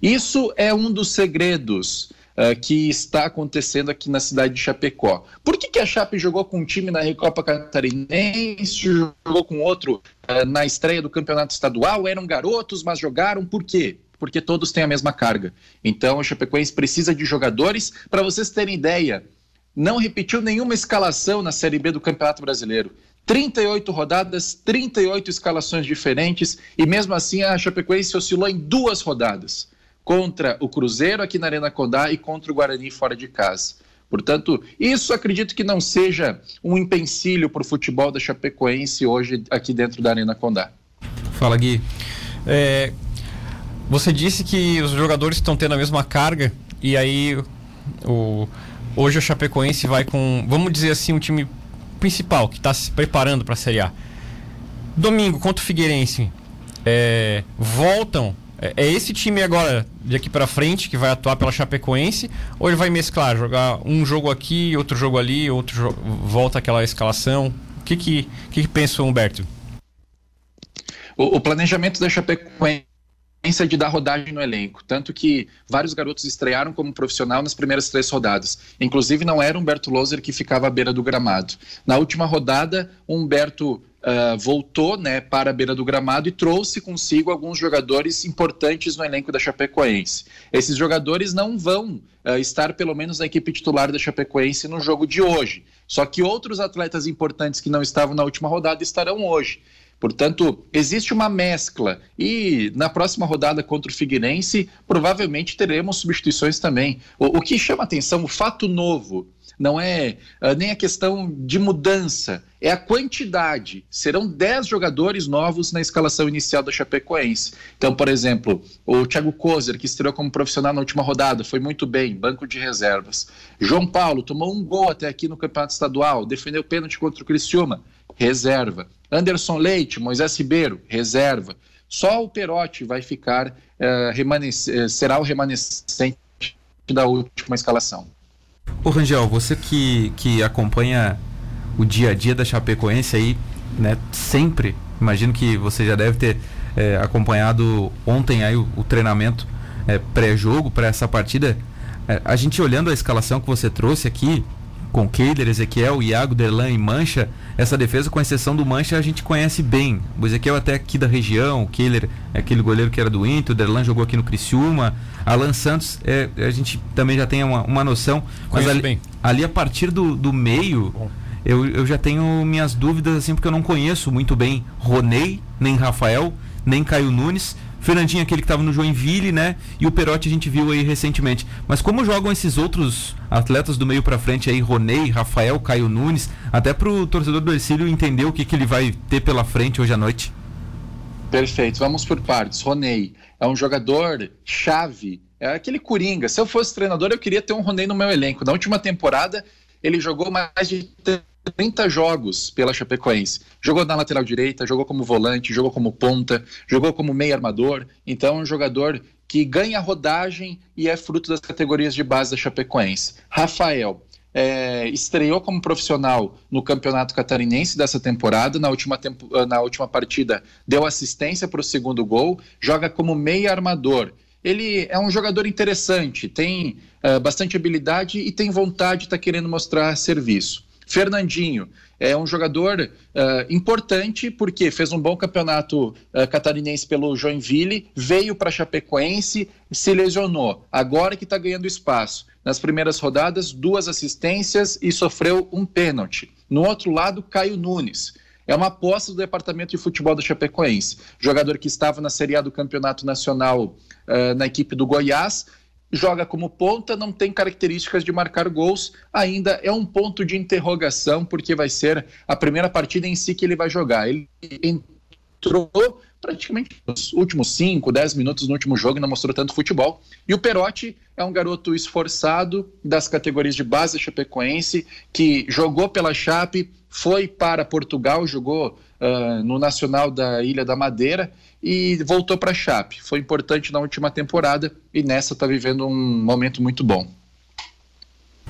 Isso é um dos segredos uh, que está acontecendo aqui na cidade de Chapecó. Por que, que a Chape jogou com um time na Recopa Catarinense, jogou com outro uh, na estreia do campeonato estadual? Eram garotos, mas jogaram por quê? porque todos têm a mesma carga. Então, o Chapecoense precisa de jogadores. Para vocês terem ideia, não repetiu nenhuma escalação na Série B do Campeonato Brasileiro. 38 rodadas, 38 escalações diferentes, e mesmo assim a Chapecoense oscilou em duas rodadas. Contra o Cruzeiro aqui na Arena Condá e contra o Guarani fora de casa. Portanto, isso acredito que não seja um empecilho para o futebol da Chapecoense hoje aqui dentro da Arena Condá. Fala, Gui. É, você disse que os jogadores estão tendo a mesma carga e aí o, hoje o Chapecoense vai com, vamos dizer assim, um time principal que está se preparando para a Série A. Domingo contra o Figueirense, é, voltam É, é esse time agora, de aqui para frente, que vai atuar pela Chapecoense? Ou ele vai mesclar, jogar um jogo aqui, outro jogo ali, outro jo volta aquela escalação? O que que, que, que pensa o Humberto? O, o planejamento da Chapecoense é de dar rodagem no elenco. Tanto que vários garotos estrearam como profissional nas primeiras três rodadas. Inclusive, não era Humberto Loser que ficava à beira do gramado. Na última rodada, Humberto Uh, voltou né, para a beira do gramado e trouxe consigo alguns jogadores importantes no elenco da Chapecoense. Esses jogadores não vão uh, estar, pelo menos, na equipe titular da Chapecoense no jogo de hoje. Só que outros atletas importantes que não estavam na última rodada estarão hoje. Portanto, existe uma mescla e na próxima rodada contra o Figueirense, provavelmente teremos substituições também. O, o que chama atenção, o fato novo, não é uh, nem a questão de mudança, é a quantidade. Serão 10 jogadores novos na escalação inicial da Chapecoense. Então, por exemplo, o Thiago Kozer, que estreou como profissional na última rodada, foi muito bem, banco de reservas. João Paulo tomou um gol até aqui no Campeonato Estadual, defendeu pênalti contra o Criciúma, reserva. Anderson Leite, Moisés Ribeiro, reserva. Só o Perotti vai ficar, uh, será o remanescente da última escalação. Ô Rangel, você que, que acompanha o dia a dia da Chapecoense aí, né, sempre, imagino que você já deve ter é, acompanhado ontem aí o, o treinamento é, pré-jogo para essa partida. É, a gente olhando a escalação que você trouxe aqui, com Keiler, Ezequiel, Iago, Derlan e Mancha, essa defesa, com exceção do Mancha, a gente conhece bem. O Ezequiel até aqui da região, o Keiler é aquele goleiro que era do Inter, o Derlan jogou aqui no Criciúma, Alan Santos, é, a gente também já tem uma, uma noção. Mas ali, bem. ali a partir do, do meio, eu, eu já tenho minhas dúvidas, assim, porque eu não conheço muito bem Ronei, nem Rafael, nem Caio Nunes. Fernandinho, aquele que estava no Joinville, né? E o Perotti a gente viu aí recentemente. Mas como jogam esses outros atletas do meio para frente aí, Ronei, Rafael, Caio Nunes, até para o torcedor do Ercílio entender o que, que ele vai ter pela frente hoje à noite? Perfeito, vamos por partes. Ronei é um jogador chave, é aquele coringa. Se eu fosse treinador, eu queria ter um Ronei no meu elenco. Na última temporada, ele jogou mais de 30 jogos pela Chapecoense. Jogou na lateral direita, jogou como volante, jogou como ponta, jogou como meio armador. Então, é um jogador que ganha rodagem e é fruto das categorias de base da Chapecoense. Rafael. É, estreou como profissional no Campeonato Catarinense dessa temporada. Na última, tempo, na última partida, deu assistência para o segundo gol. Joga como meio armador ele é um jogador interessante, tem uh, bastante habilidade e tem vontade de estar tá querendo mostrar serviço. Fernandinho é um jogador uh, importante porque fez um bom campeonato uh, catarinense pelo Joinville, veio para Chapecoense, se lesionou. Agora que está ganhando espaço. Nas primeiras rodadas, duas assistências e sofreu um pênalti. No outro lado, Caio Nunes. É uma aposta do departamento de futebol do Chapecoense. Jogador que estava na Série A do Campeonato Nacional uh, na equipe do Goiás joga como ponta, não tem características de marcar gols, ainda é um ponto de interrogação, porque vai ser a primeira partida em si que ele vai jogar. Ele entrou praticamente nos últimos 5, 10 minutos no último jogo e não mostrou tanto futebol. E o Perotti é um garoto esforçado das categorias de base chapecoense, que jogou pela Chape, foi para Portugal, jogou uh, no Nacional da Ilha da Madeira e voltou para a Chape. Foi importante na última temporada e nessa está vivendo um momento muito bom.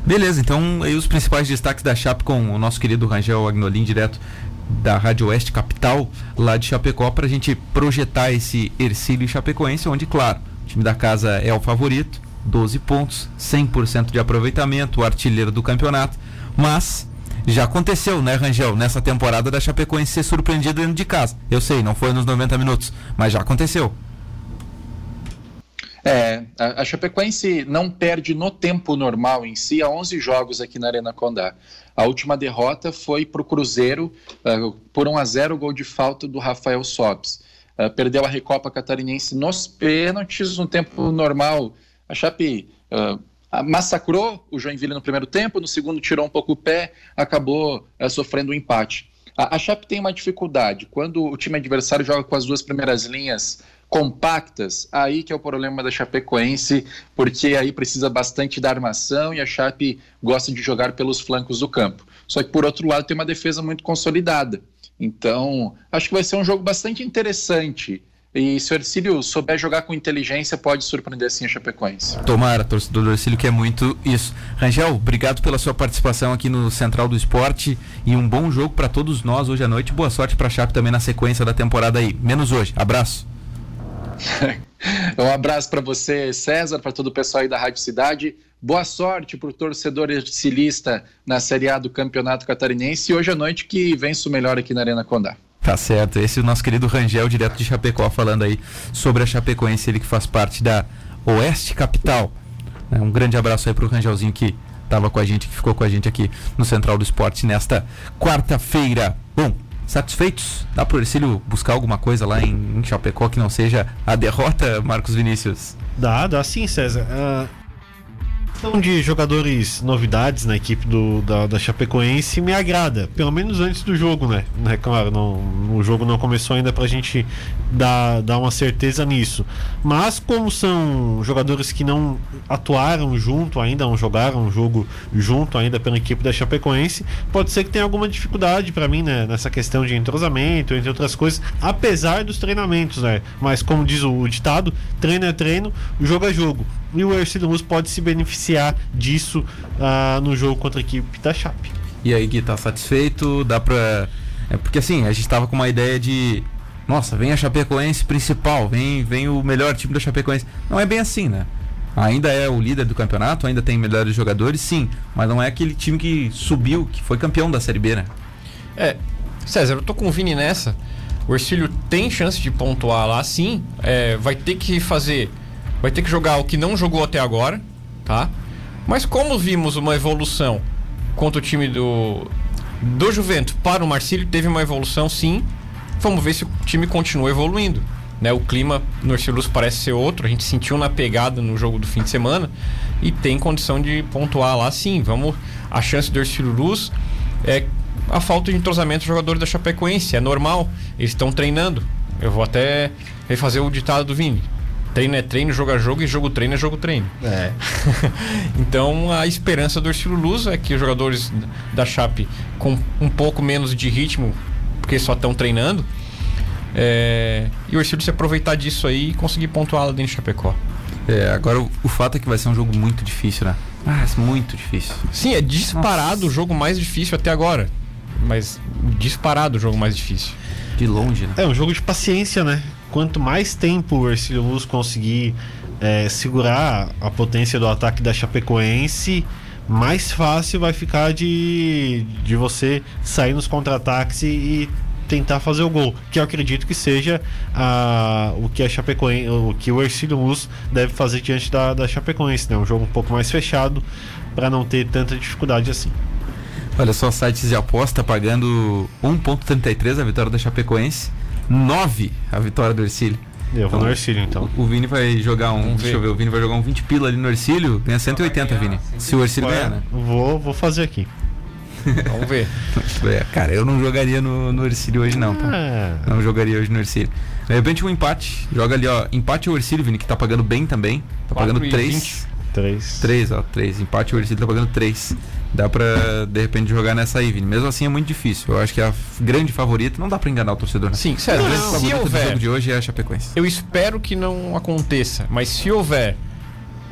Beleza, então aí os principais destaques da Chape com o nosso querido Rangel Agnolin, direto da Rádio Oeste Capital, lá de Chapecó, para a gente projetar esse Ercílio Chapecoense, onde, claro, o time da casa é o favorito, 12 pontos, 100% de aproveitamento, o artilheiro do campeonato, mas já aconteceu, né, Rangel, nessa temporada da Chapecoense ser surpreendida dentro de casa. Eu sei, não foi nos 90 minutos, mas já aconteceu. É, a, Chapecoense não perde no tempo normal em si há 11 jogos aqui na Arena Condá. A última derrota foi para o Cruzeiro uh, por 1 a 0 gol de falta do Rafael Sobes. Uh, perdeu a Recopa Catarinense nos pênaltis no tempo normal. A Chape uh, massacrou o Joinville no primeiro tempo, no segundo tirou um pouco o pé, acabou é, sofrendo um empate. A, a Chape tem uma dificuldade, quando o time adversário joga com as duas primeiras linhas compactas, aí que é o problema da Chapecoense, porque aí precisa bastante da armação e a Chape gosta de jogar pelos flancos do campo. Só que por outro lado tem uma defesa muito consolidada. Então, acho que vai ser um jogo bastante interessante E se o Ercílio souber jogar com inteligência, pode surpreender sim a Chapecoense. Tomara, torcedor do Ercílio, que é muito isso. Rangel, obrigado pela sua participação aqui no Central do Esporte e um bom jogo para todos nós hoje à noite. Boa sorte para a Chape também na sequência da temporada aí. Menos hoje. Abraço. um abraço para você, César, para todo o pessoal aí da Rádio Cidade. Boa sorte para o torcedor ercilista na Série A do Campeonato Catarinense e hoje à noite que vence o melhor aqui na Arena Condá. Tá certo, esse é o nosso querido Rangel, direto de Chapecó, falando aí sobre a Chapecoense, ele que faz parte da Oeste Capital. É, um grande abraço aí pro Rangelzinho que estava com a gente, que ficou com a gente aqui no Central do Esporte nesta quarta-feira. Bom, satisfeitos? Dá pro Ercílio buscar alguma coisa lá em, em, Chapecó que não seja a derrota, Marcos Vinícius? Dá, dá sim, César. Uh questão de jogadores novidades na equipe do, da, da Chapecoense me agrada, pelo menos antes do jogo, né? É claro, não, o jogo não começou ainda pra gente dar, dar uma certeza nisso. Mas como são jogadores que não atuaram junto ainda, não jogaram um jogo junto ainda pela equipe da Chapecoense, pode ser que tenha alguma dificuldade para mim, né? Nessa questão de entrosamento, entre outras coisas, apesar dos treinamentos, né? Mas como diz o ditado, treino é treino, jogo é jogo. E o Ercílio Luz pode se beneficiar disso uh, no jogo contra a equipe da Chape. E aí, Gui, tá satisfeito? Dá pra. É porque assim, a gente tava com uma ideia de. Nossa, vem a Chapecoense principal, vem, vem o melhor time da Chapecoense. Não é bem assim, né? Ainda é o líder do campeonato, ainda tem melhores jogadores, sim. Mas não é aquele time que subiu, que foi campeão da Série B, né? É, César, eu tô com o Vini nessa. O Ercílio tem chance de pontuar lá, sim. É, vai ter que fazer vai ter que jogar o que não jogou até agora, tá? Mas como vimos uma evolução contra o time do do Juventus para o Marcílio, teve uma evolução sim. Vamos ver se o time continua evoluindo. Né, o clima no Ercílio parece ser outro, a gente sentiu na pegada no jogo do fim de semana e tem condição de pontuar lá sim. Vamos, a chance do Ercílio Luz é a falta de entrosamento dos jogadores da Chapecoense, é normal, eles estão treinando. Eu vou até refazer o ditado do Vini treino é treino, jogo é jogo e jogo treino é jogo treino. É. então a esperança do Ercílio Luz é que os jogadores da Chape com um pouco menos de ritmo, porque só estão treinando, é, e o Ercílio se aproveitar disso aí e conseguir pontuar lá dentro de Chapecó. É, agora o, o, fato é que vai ser um jogo muito difícil, né? Ah, é muito difícil. Sim, é disparado Nossa. o jogo mais difícil até agora. Mas disparado o jogo mais difícil. De longe, né? É um jogo de paciência, né? Quanto mais tempo o Ercílio Luz conseguir é, segurar a potência do ataque da Chapecoense, mais fácil vai ficar de, de você sair nos contra-ataques e, tentar fazer o gol, que eu acredito que seja a, o que a Chapecoense, o que o Ercílio Luz deve fazer diante da, da Chapecoense, né? Um jogo um pouco mais fechado para não ter tanta dificuldade assim. Olha só, sites de aposta pagando 1.33 a vitória da Chapecoense 9 a vitória do Ercílio. Eu vou então, no Ercílio, então. O, Vini vai jogar um. Deixa eu ver, o Vini vai jogar um 20 pila ali no Ercílio, ganha 180, Vini. Se o Ercílio ganhar, né? Vou, vou fazer aqui. Vamos ver. É, cara, eu não jogaria no, no Ercílio hoje, não, tá? É. Não jogaria hoje no Ercílio. De repente um empate. Joga ali, ó. Empate o Ercílio, Vini, que tá pagando bem também. Tá pagando 3. 3. 3, ó. 3. Empate o Ercílio tá pagando 3 dá pra de repente jogar nessa aí, Vini. Mesmo assim é muito difícil. Eu acho que a grande favorita não dá pra enganar o torcedor. Né? Sim, sério. A grande não, favorita houver, do jogo de hoje é a Chapecoense. Eu espero que não aconteça, mas se houver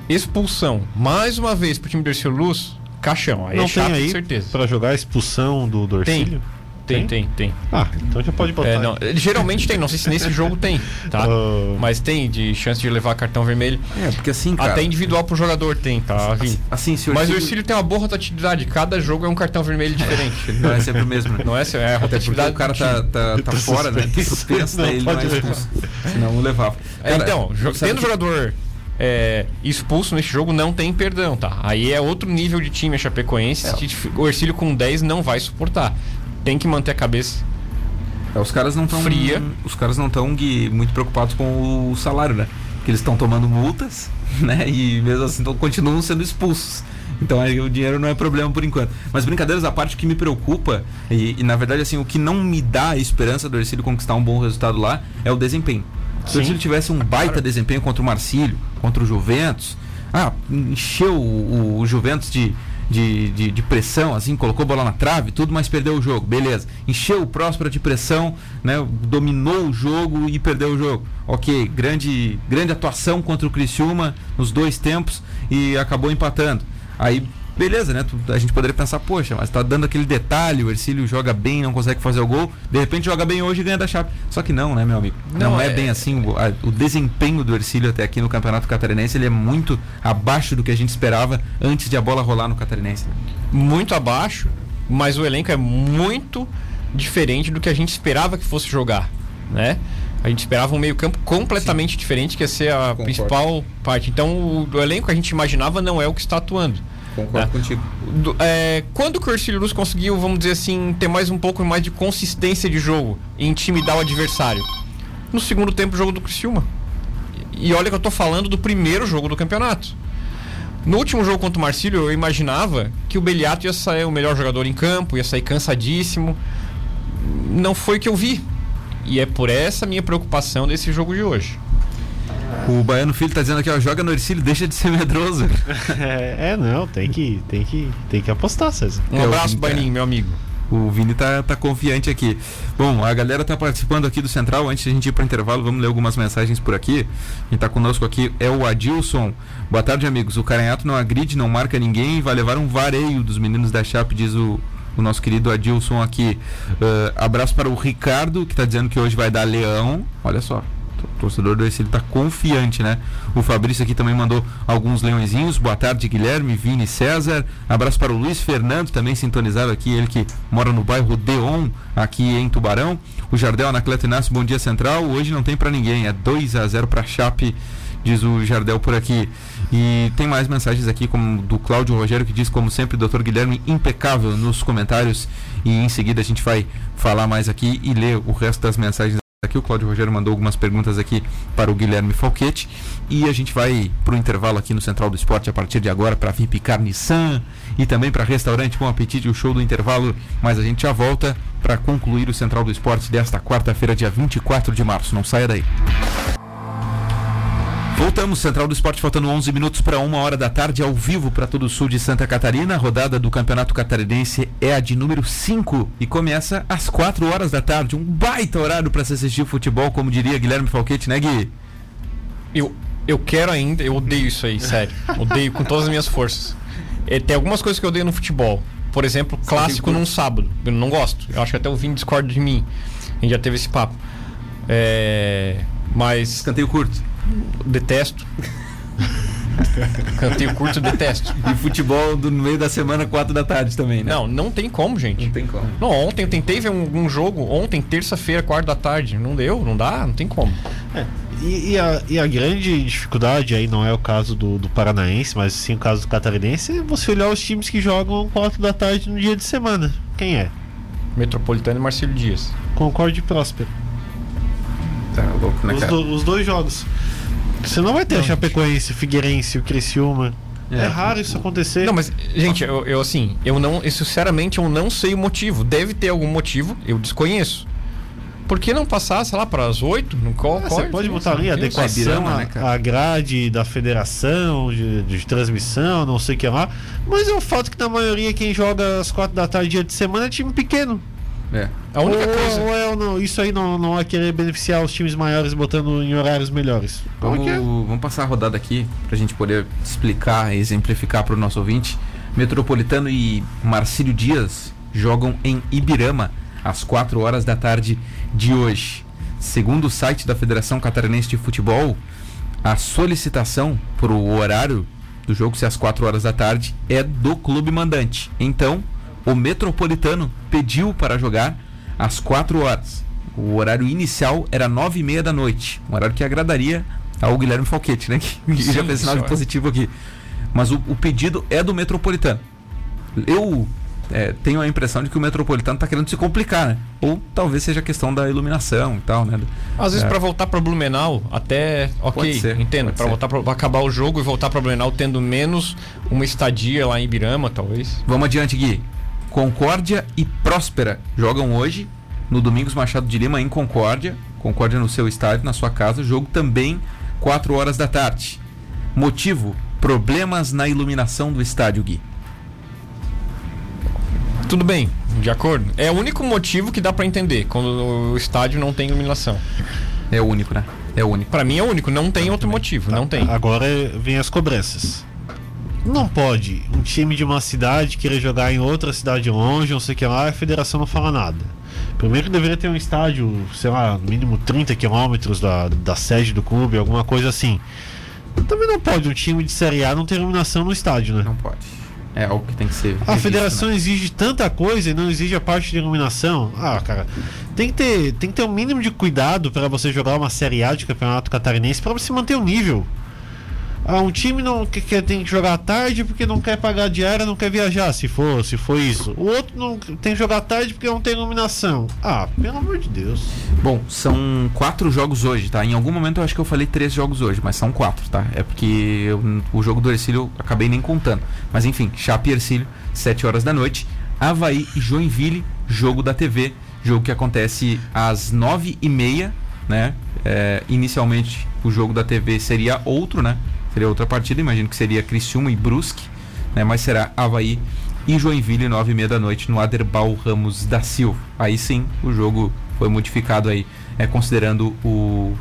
expulsão mais uma vez pro time do Ercílio Luz, caixão. Aí não é chato, tem aí com certeza. Pra jogar a expulsão do, do Ercílio? Tem. Tem, tem. Ah, então já pode botar. É, não, geralmente tem, não sei se nesse jogo tem, tá? Uh... Mas tem de chance de levar cartão vermelho. É, porque assim, cara. Até individual pro jogador tem, tá? Assim, assim Mas o Ercílio tem uma boa rotatividade, cada jogo é um cartão vermelho diferente. não é sempre o mesmo, né? Não é, é a rotatividade. o cara tá, tá, tá fora, né? Suspenso, né? Ele não é expulso. Senão não levava. É, então, tendo jogador é, expulso nesse jogo não tem perdão, tá? Aí é outro nível de time a Chapecoense é. que o Ercílio com 10 não vai suportar. Tem que manter a cabeça é, os caras não estão fria. Os caras não estão muito preocupados com o salário, né? Porque eles estão tomando multas, né? E mesmo assim então, continuam sendo expulsos. Então aí o dinheiro não é problema por enquanto. Mas brincadeiras à parte, o que me preocupa, e, e na verdade assim, o que não me dá a esperança do Ercílio conquistar um bom resultado lá é o desempenho. Se o Ercílio tivesse um baita desempenho contra o Marcílio, contra o Juventus, ah, encheu o, o Juventus de, de, de, de, pressão, assim, colocou bola na trave, tudo, mas perdeu o jogo. Beleza. Encheu o Próspera de pressão, né? Dominou o jogo e perdeu o jogo. Ok, grande, grande atuação contra o Criciúma nos dois tempos e acabou empatando. Aí beleza, né? A gente poderia pensar, poxa, mas tá dando aquele detalhe, o Ercílio joga bem, não consegue fazer o gol, de repente joga bem hoje e ganha da Chape. Só que não, né, meu amigo? Não, não é, é, bem assim. O, a, o, desempenho do Ercílio até aqui no Campeonato Catarinense, ele é muito abaixo do que a gente esperava antes de a bola rolar no Catarinense. Muito abaixo, mas o elenco é muito diferente do que a gente esperava que fosse jogar, né? A gente esperava um meio-campo completamente Sim. diferente, que ia ser a Concordo. principal parte. Então, o, o elenco que a gente imaginava não é o que está atuando. Concordo né? contigo. Do, é, quando o Ercílio Luz conseguiu, vamos dizer assim, ter mais um pouco mais de consistência de jogo e intimidar o adversário? No segundo tempo, o jogo do Criciúma. E olha que eu tô falando do primeiro jogo do campeonato. No último jogo contra o Marcílio, eu imaginava que o Beliato ia sair o melhor jogador em campo, ia sair cansadíssimo. Não foi o que eu vi. E é por essa minha preocupação desse jogo de hoje. O Baiano Filho tá dizendo aqui, ó, joga no Ercílio, deixa de ser medroso. é, é, não, tem que, tem que, tem que apostar, César. Um abraço, Baianinho, meu amigo. O Vini tá, tá confiante aqui. Bom, a galera tá participando aqui do Central. Antes de a gente ir para intervalo, vamos ler algumas mensagens por aqui. Quem tá conosco aqui é o Adilson. Boa tarde, amigos. O Caranhato não agride, não marca ninguém vai levar um vareio dos meninos da Chape, diz o, o nosso querido Adilson aqui. Uh, abraço para o Ricardo, que tá dizendo que hoje vai dar leão. Olha só, torcedor do Ercílio está confiante, né? O Fabrício aqui também mandou alguns leõezinhos. Boa tarde, Guilherme, Vini, César. Abraço para o Luiz Fernando, também sintonizado aqui, ele que mora no bairro Deon, aqui em Tubarão. O Jardel Anacleto Inácio, bom dia central. Hoje não tem para ninguém, é 2 a 0 para Chape, diz o Jardel por aqui. E tem mais mensagens aqui, como do Cláudio Rogério, que diz, como sempre, doutor Guilherme, impecável nos comentários. E em seguida a gente vai falar mais aqui e ler o resto das mensagens aqui. O Cláudio Rogério mandou algumas perguntas aqui para o Guilherme Falquete. E a gente vai para o intervalo aqui no Central do Esporte a partir de agora para vir picar Nissan e também para restaurante com apetite o show do intervalo. Mas a gente já volta para concluir o Central do Esporte desta quarta-feira, dia 24 de março. Não saia daí. Voltamos, Central do Esporte, faltando 11 minutos para uma hora da tarde, ao vivo para todo o sul de Santa Catarina. A rodada do Campeonato Catarinense é a de número 5 e começa às 4 horas da tarde. Um baita horário para se assistir futebol, como diria Guilherme Falquete, né, Gui? Eu, eu quero ainda, eu odeio isso aí, sério. Odeio com todas as minhas forças. É, tem algumas coisas que eu odeio no futebol. Por exemplo, clássico num sábado. Eu não gosto. Eu acho que até o Vini discorda de mim. A gente já teve esse papo. É, mas. Escanteio curto. Detesto. Canteio curto, detesto. E futebol do meio da semana, quatro da tarde também, né? Não, não tem como, gente. Não tem como. Não, ontem eu tentei ver um, um jogo, ontem, terça-feira, quarta da tarde. Não deu, não dá, não tem como. É, e, e, a, e a grande dificuldade aí não é o caso do, do Paranaense, mas sim o caso do Catarinense, é você olhar os times que jogam quatro da tarde no dia de semana. Quem é? Metropolitano e Marcelo Dias. Concorde Próspero. Tá louco, né, os, do, os dois jogos. Você não vai ter não. a Chapecoense, o Figueirense, o Criciúma. É. é. raro isso acontecer. Não, mas, gente, eu, eu assim, eu não. Eu, sinceramente, eu não sei o motivo. Deve ter algum motivo, eu desconheço. Por que não passar, sei lá, para as oito? No qual, ah, você pode botar ali a adequação né, a grade da federação de, de, transmissão, não sei o que lá. Mas é o fato que na maioria quem joga às quatro da tarde dia de semana é time pequeno. É. A única ou, coisa. Ou é, não, isso aí não, não é querer beneficiar os times maiores botando em horários melhores. Vamos, é? vamos passar a rodada aqui para a gente poder explicar e exemplificar para o nosso ouvinte. Metropolitano e Marcílio Dias jogam em Ibirama às 4 horas da tarde de hoje. Segundo o site da Federação Catarinense de Futebol, a solicitação para o horário do jogo ser às 4 horas da tarde é do clube mandante. Então, o Metropolitano pediu para jogar às 4 horas. O horário inicial era 9 e meia da noite. Um horário que agradaria ao Guilherme Falquete, né? Que Sim, já fez sinal de positivo aqui. Mas o, o, pedido é do Metropolitano. Eu é, tenho a impressão de que o Metropolitano está querendo se complicar, né? Ou talvez seja questão da iluminação e tal, né? Às vezes é. para voltar para Blumenau, até ok, ser, entendo. Para voltar para acabar o jogo e voltar para Blumenau tendo menos uma estadia lá em Ibirama, talvez. Vamos adiante, Gui. Concórdia e Próspera jogam hoje no Domingos Machado de Lima em Concórdia. Concórdia no seu estádio, na sua casa. Jogo também 4 horas da tarde. Motivo: problemas na iluminação do estádio, Gui. Tudo bem, de acordo. É o único motivo que dá para entender quando o estádio não tem iluminação. É o único, né? É o único. Para mim é o único, não tem outro motivo, não tem. Agora vem as cobranças. Não pode um time de uma cidade querer jogar em outra cidade longe, não sei o que lá, a federação não fala nada. Primeiro deveria ter um estádio, sei lá, no mínimo 30 quilômetros da, da sede do clube, alguma coisa assim. Também não pode um time de Série A não ter iluminação no estádio, né? Não pode. É algo que tem que ser. A federação né? exige tanta coisa e não exige a parte de iluminação. Ah, cara, tem que ter, tem que ter um mínimo de cuidado para você jogar uma Série A de campeonato catarinense para você manter o nível. Ah, um time não quer, quer tem que jogar tarde porque não quer pagar diária, não quer viajar, se for, se for isso. O outro não tem que jogar tarde porque não tem iluminação. Ah, pelo amor de Deus. Bom, são quatro jogos hoje, tá? Em algum momento eu acho que eu falei três jogos hoje, mas são quatro, tá? É porque eu, o jogo do Ercílio eu acabei nem contando. Mas enfim, Chape e Ercílio, sete horas da noite. Havaí e Joinville, jogo da TV. Jogo que acontece às nove e meia, né? É, inicialmente o jogo da TV seria outro, né? Seria outra partida, imagino que seria Criciúma e Brusque, né? Mas será Havaí e Joinville, nove e meia da noite, no Aderbal Ramos da Silva. Aí sim, o jogo foi modificado aí, é, considerando o,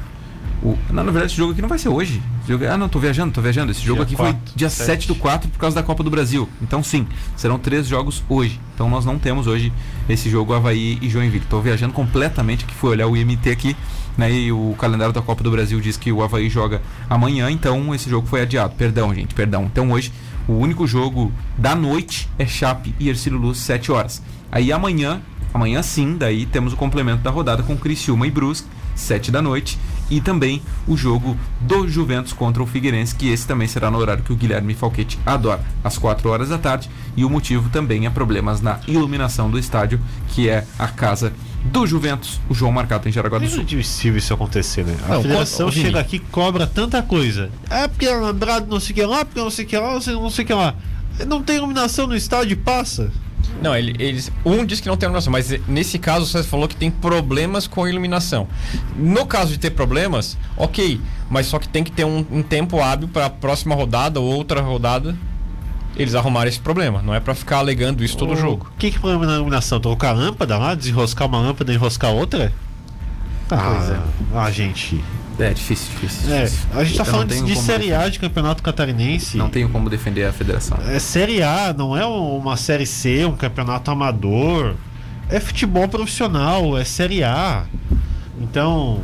o... Não, na verdade, esse jogo aqui não vai ser hoje. Jogo... Ah, não, tô viajando, tô viajando. Esse jogo dia aqui 4, foi dia 7. 7 do 4 por causa da Copa do Brasil. Então, sim, serão três jogos hoje. Então, nós não temos hoje esse jogo Havaí e Joinville. Tô viajando completamente, que foi olhar o IMT aqui né? E o calendário da Copa do Brasil diz que o Havaí joga amanhã, então esse jogo foi adiado. Perdão, gente, perdão. Então hoje o único jogo da noite é Chape e Ercílio Luz, 7 horas. Aí amanhã, amanhã sim, daí temos o complemento da rodada com Criciúma e Brusque, 7 da noite. E também o jogo do Juventus contra o Figueirense, que esse também será no horário que o Guilherme Falquete adora, às 4 horas da tarde. E o motivo também é problemas na iluminação do estádio, que é a casa do Juventus, o João Marcato em Jaraguá do Sul. É admissível isso acontecer, né? A não, federação quando, chega aqui cobra tanta coisa. É porque é lembrado não sei o que lá, porque não sei o que lá, não sei o que lá. Não tem iluminação no estádio, passa. Não, ele, eles. Um diz que não tem iluminação, mas nesse caso você falou que tem problemas com a iluminação. No caso de ter problemas, ok, mas só que tem que ter um, um tempo hábil para a próxima rodada ou outra rodada eles arrumaram esse problema. Não é para ficar alegando isso todo o jogo. O que, que é problema na iluminação? Trocar a lâmpada lá, desenroscar uma lâmpada e enroscar outra? Ah, é. ah, gente. É difícil, difícil. É, a gente tá Eu falando de Série A de Campeonato Catarinense. Não tenho como defender a federação. É Série A, não é uma Série C, um campeonato amador. É futebol profissional, é Série A. Então,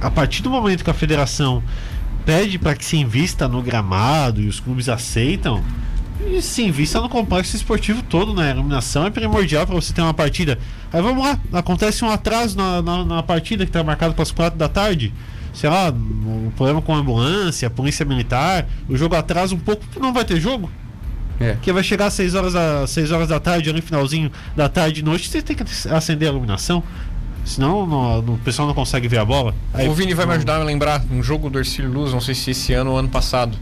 a partir do momento que a federação pede para que se invista no gramado e os clubes aceitam, e sim, vista no complexo esportivo todo, né? A iluminação é primordial para você ter uma partida. Aí vamos lá, acontece um atraso na, na, na partida que está marcado para as quatro da tarde. Sei lá, um problema com a ambulância, a polícia militar, o jogo atrasa um pouco, não vai ter jogo. É. Que vai chegar às 6 horas, da, 6 horas da tarde, ali no finalzinho da tarde e noite, você tem que acender a iluminação. Senão no, no, o pessoal não consegue ver a bola. Aí, o Vini vai me ajudar a lembrar um jogo do Ercílio Luz, não sei se esse ano ou ano passado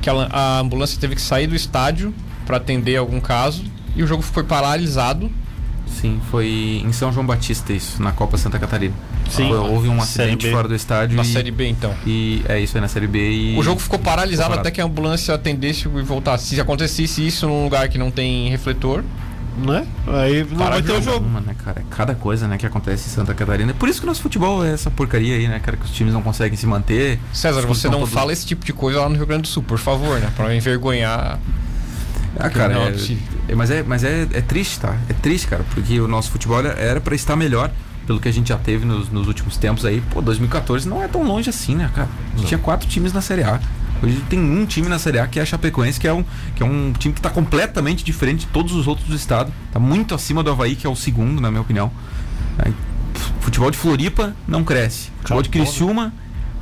que a, a ambulância teve que sair do estádio para atender algum caso e o jogo foi paralisado. Sim, foi em São João Batista isso, na Copa Santa Catarina. Sim. Foi, houve um acidente fora do estádio. Na e, Série B, então. E é isso, é na Série B. E o jogo ficou paralisado ficou até que a ambulância atendesse e voltasse. Se acontecesse isso num lugar que não tem refletor, né? Aí não Para vai ter o jogo. Uma, né, cara? É cada coisa, né, que acontece em Santa Catarina. Por isso que o nosso futebol é essa porcaria aí, né, cara? Que os times não conseguem se manter. César, você não todos... fala esse tipo de coisa lá no Rio Grande do Sul, por favor, né? Pra envergonhar. Ah, cara, é, é, mas, é, mas é, é triste, tá? É triste, cara, porque o nosso futebol era para estar melhor pelo que a gente já teve nos, nos, últimos tempos aí. Pô, 2014 não é tão longe assim, né, cara? A gente tinha quatro times na Série A. Hoje tem um time na Série A que é a Chapecoense, que é um, que é um time que está completamente diferente de todos os outros do estado. Está muito acima do Havaí, que é o segundo, na minha opinião. Futebol de Floripa não cresce. Futebol de Criciúma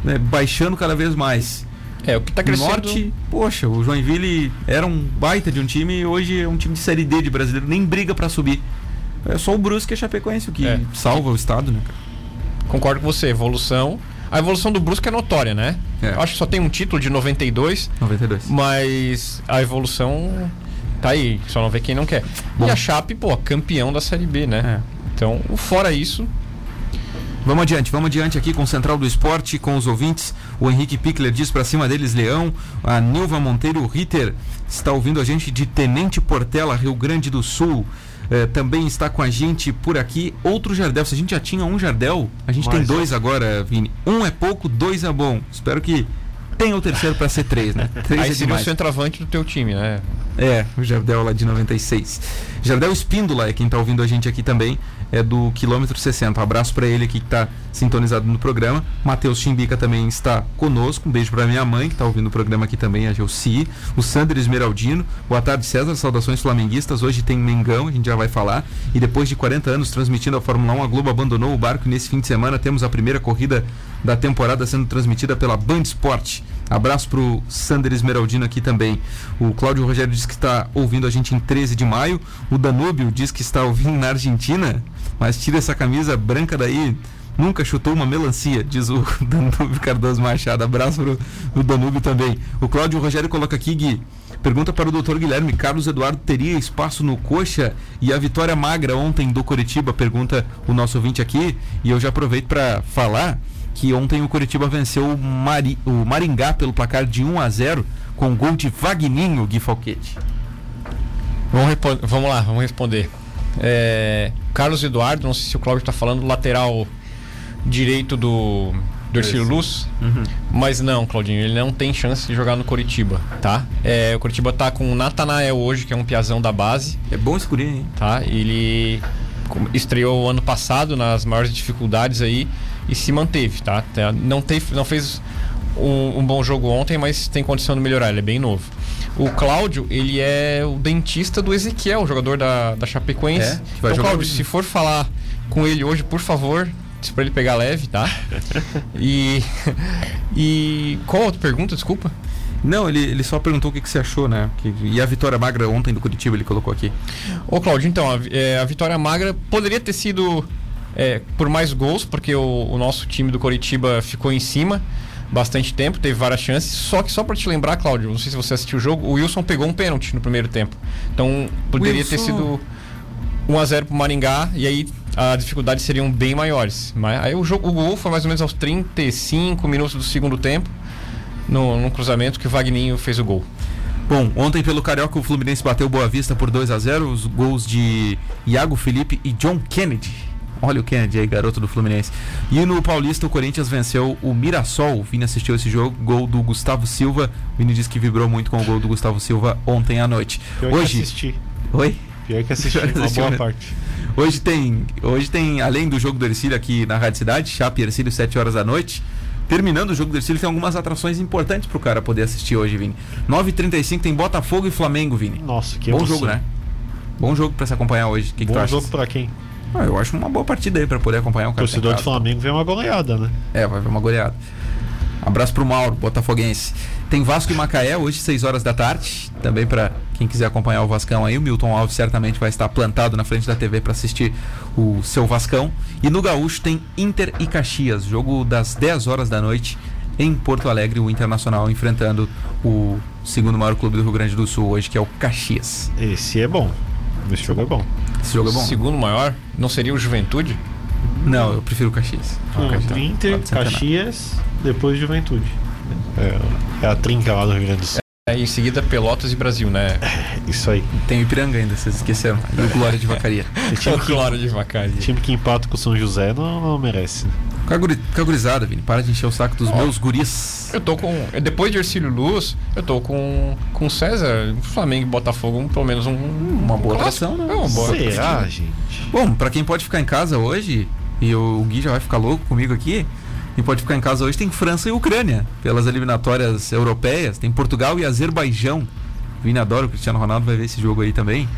né, baixando cada vez mais. É, o que está crescendo. Norte, poxa, o Joinville era um baita de um time e hoje é um time de Série D de brasileiro, nem briga para subir. É só o Brusque e a Chapecoense o que é. salva o estado, né, cara? Concordo com você, evolução. A evolução do Brusque é notória, né? É. Eu acho que só tem um título de 92. 92. Mas a evolução tá aí, só não vê quem não quer. Bom. E a Chape, pô, campeão da Série B, né? É. Então, fora isso, Vamos adiante, vamos adiante aqui com o Central do Esporte, com os ouvintes. O Henrique Pickler diz para cima deles Leão. A Nilva Monteiro Ritter está ouvindo a gente de Tenente Portela, Rio Grande do Sul. eh, também está com a gente por aqui outro Jardel. Se a gente já tinha um Jardel, a gente tem Mais dois agora, Vini. Um é pouco, dois é bom. Espero que tenha o terceiro para ser três, né? Três Aí é seria o centroavante do teu time, né? É, o Jardel lá de 96. Jardel Espíndola é quem tá ouvindo a gente aqui também, é do quilômetro 60. Um abraço para ele aqui que tá sintonizado no programa. Matheus Chimbica também está conosco. Um beijo para minha mãe que tá ouvindo o programa aqui também, a Gelci. O Sandro Esmeraldino. Boa tarde, César. Saudações flamenguistas. Hoje tem Mengão, a gente já vai falar. E depois de 40 anos transmitindo a Fórmula 1, a Globo abandonou o barco e nesse fim de semana temos a primeira corrida da temporada sendo transmitida pela Band Sport. Abraço pro Sander Esmeraldino aqui também. O Cláudio Rogério diz que está ouvindo a gente em 13 de maio. O Danúbio diz que está ouvindo na Argentina, mas tira essa camisa branca daí. Nunca chutou uma melancia, diz o Danúbio Cardoso Machado. Abraço pro, pro Danúbio também. O Cláudio Rogério coloca aqui, Gui. Pergunta para o doutor Guilherme: Carlos Eduardo teria espaço no coxa e a vitória magra ontem do Coritiba? Pergunta o nosso ouvinte aqui. E eu já aproveito para falar que ontem o Coritiba venceu o, Mari, o Maringá pelo placar de 1 a 0 com gol de Vagninho Gui Falquete. Vamos, vamos lá, vamos responder. É, Carlos Eduardo, não sei se o Cláudio está falando, lateral direito do, do Ercílio Luz. Mas não, Claudinho, ele não tem chance de jogar no Coritiba, tá? É, o Coritiba tá com o Natanael hoje, que é um piazão da base, É bom guri, hein? tá? Ele estreou ano passado nas maiores dificuldades aí e se manteve, tá? Tá- Não, teve, não fez um, um bom jogo ontem, mas tem condição de melhorar, ele é bem novo. O Cláudio, ele é o dentista do Ezequiel, jogador da, da Chapecoense. É, então, Cláudio, hoje. se for falar com ele hoje, por favor, diz pra ele pegar leve, tá? e. E. Qual a outra pergunta? Desculpa. Não, ele, ele só perguntou o que, que você achou, né? Que, e a vitória magra ontem do Curitiba, ele colocou aqui. Ô, Cláudio, então, a, é, a vitória magra poderia ter sido é, por mais gols, porque o, o nosso time do Coritiba ficou em cima bastante tempo, teve várias chances. Só que só pra te lembrar, Cláudio, não sei se você assistiu o jogo, o Wilson pegou um pênalti no primeiro tempo. Então poderia ter Wilson. sido 1x0 pro Maringá e aí as dificuldades seriam bem maiores. Mas aí o, jogo, o gol foi mais ou menos aos 35 minutos do segundo tempo, no, no cruzamento que o Vagninho fez o gol. Bom, ontem pelo Carioca o Fluminense bateu Boa Vista por 2 a 0 os gols de Iago Felipe e John Kennedy. Olha o Kennedy aí, garoto do Fluminense. E no Paulista o Corinthians venceu o Mirassol. O Vini assistiu esse jogo, gol do Gustavo Silva. O Vini disse que vibrou muito com o gol do Gustavo Silva ontem à noite. Pior que Hoje, assisti. oi? Pior que assisti, Pior que uma assistiu boa parte. Hoje tem, hoje tem, além do jogo do Ercílio aqui na Rádio Cidade, Chape Ercílio, 7 horas da noite. Terminando o jogo do Ercílio, tem algumas atrações importantes pro cara poder assistir hoje, Vini. 9h35 tem Botafogo e Flamengo, Vini. Nossa, que Bom emoção. jogo, né? Bom jogo pra se acompanhar hoje. Que, que Bom acha? jogo pra quem? Ah, eu acho uma boa partida aí pra poder acompanhar o cara. torcedor do. Flamengo vê uma goleada, né? É, vai ver uma goleada. Abraço pro Mauro, botafoguense. Tem Vasco e Macaé hoje, 6 horas da tarde. Também pra quem quiser acompanhar o Vascão aí, o Milton Alves certamente vai estar plantado na frente da TV pra assistir o seu Vascão. E no Gaúcho tem Inter e Caxias, jogo das 10 horas da noite em Porto Alegre, o Internacional enfrentando o segundo maior clube do Rio Grande do Sul hoje, que é o Caxias. Esse é bom. Esse jogo é bom. Esse jogo é bom? Segundo maior, não seria o Juventude? Não, eu prefiro o Caxias. Não, Caxias. Inter, Pode centenar. Caxias, depois Juventude. É, é a trinca lá do Rio Grande do Sul. É, em seguida, Pelotas e Brasil, né? Isso aí. Tem o Ipiranga ainda, vocês esqueceram. E o Glória de Vacaria. O time que, Claro de Vacari. time que empata com o São José não, não merece. Né? Fica guri- fica gurizada, Vini. Para de encher o saco dos Ó. meus guris. Eu tô com. Depois de Ercílio Luz, eu tô com com César, Flamengo e Botafogo, um- pelo menos um. Uma boa atração, né? É uma boa. Será, gente? Bom, pra quem pode ficar em casa hoje, e o Gui já vai ficar louco comigo aqui, quem pode ficar em casa hoje tem França e Ucrânia. Pelas eliminatórias europeias, tem Portugal e Azerbaijão. Vini adora o Cristiano Ronaldo, vai ver esse jogo aí também.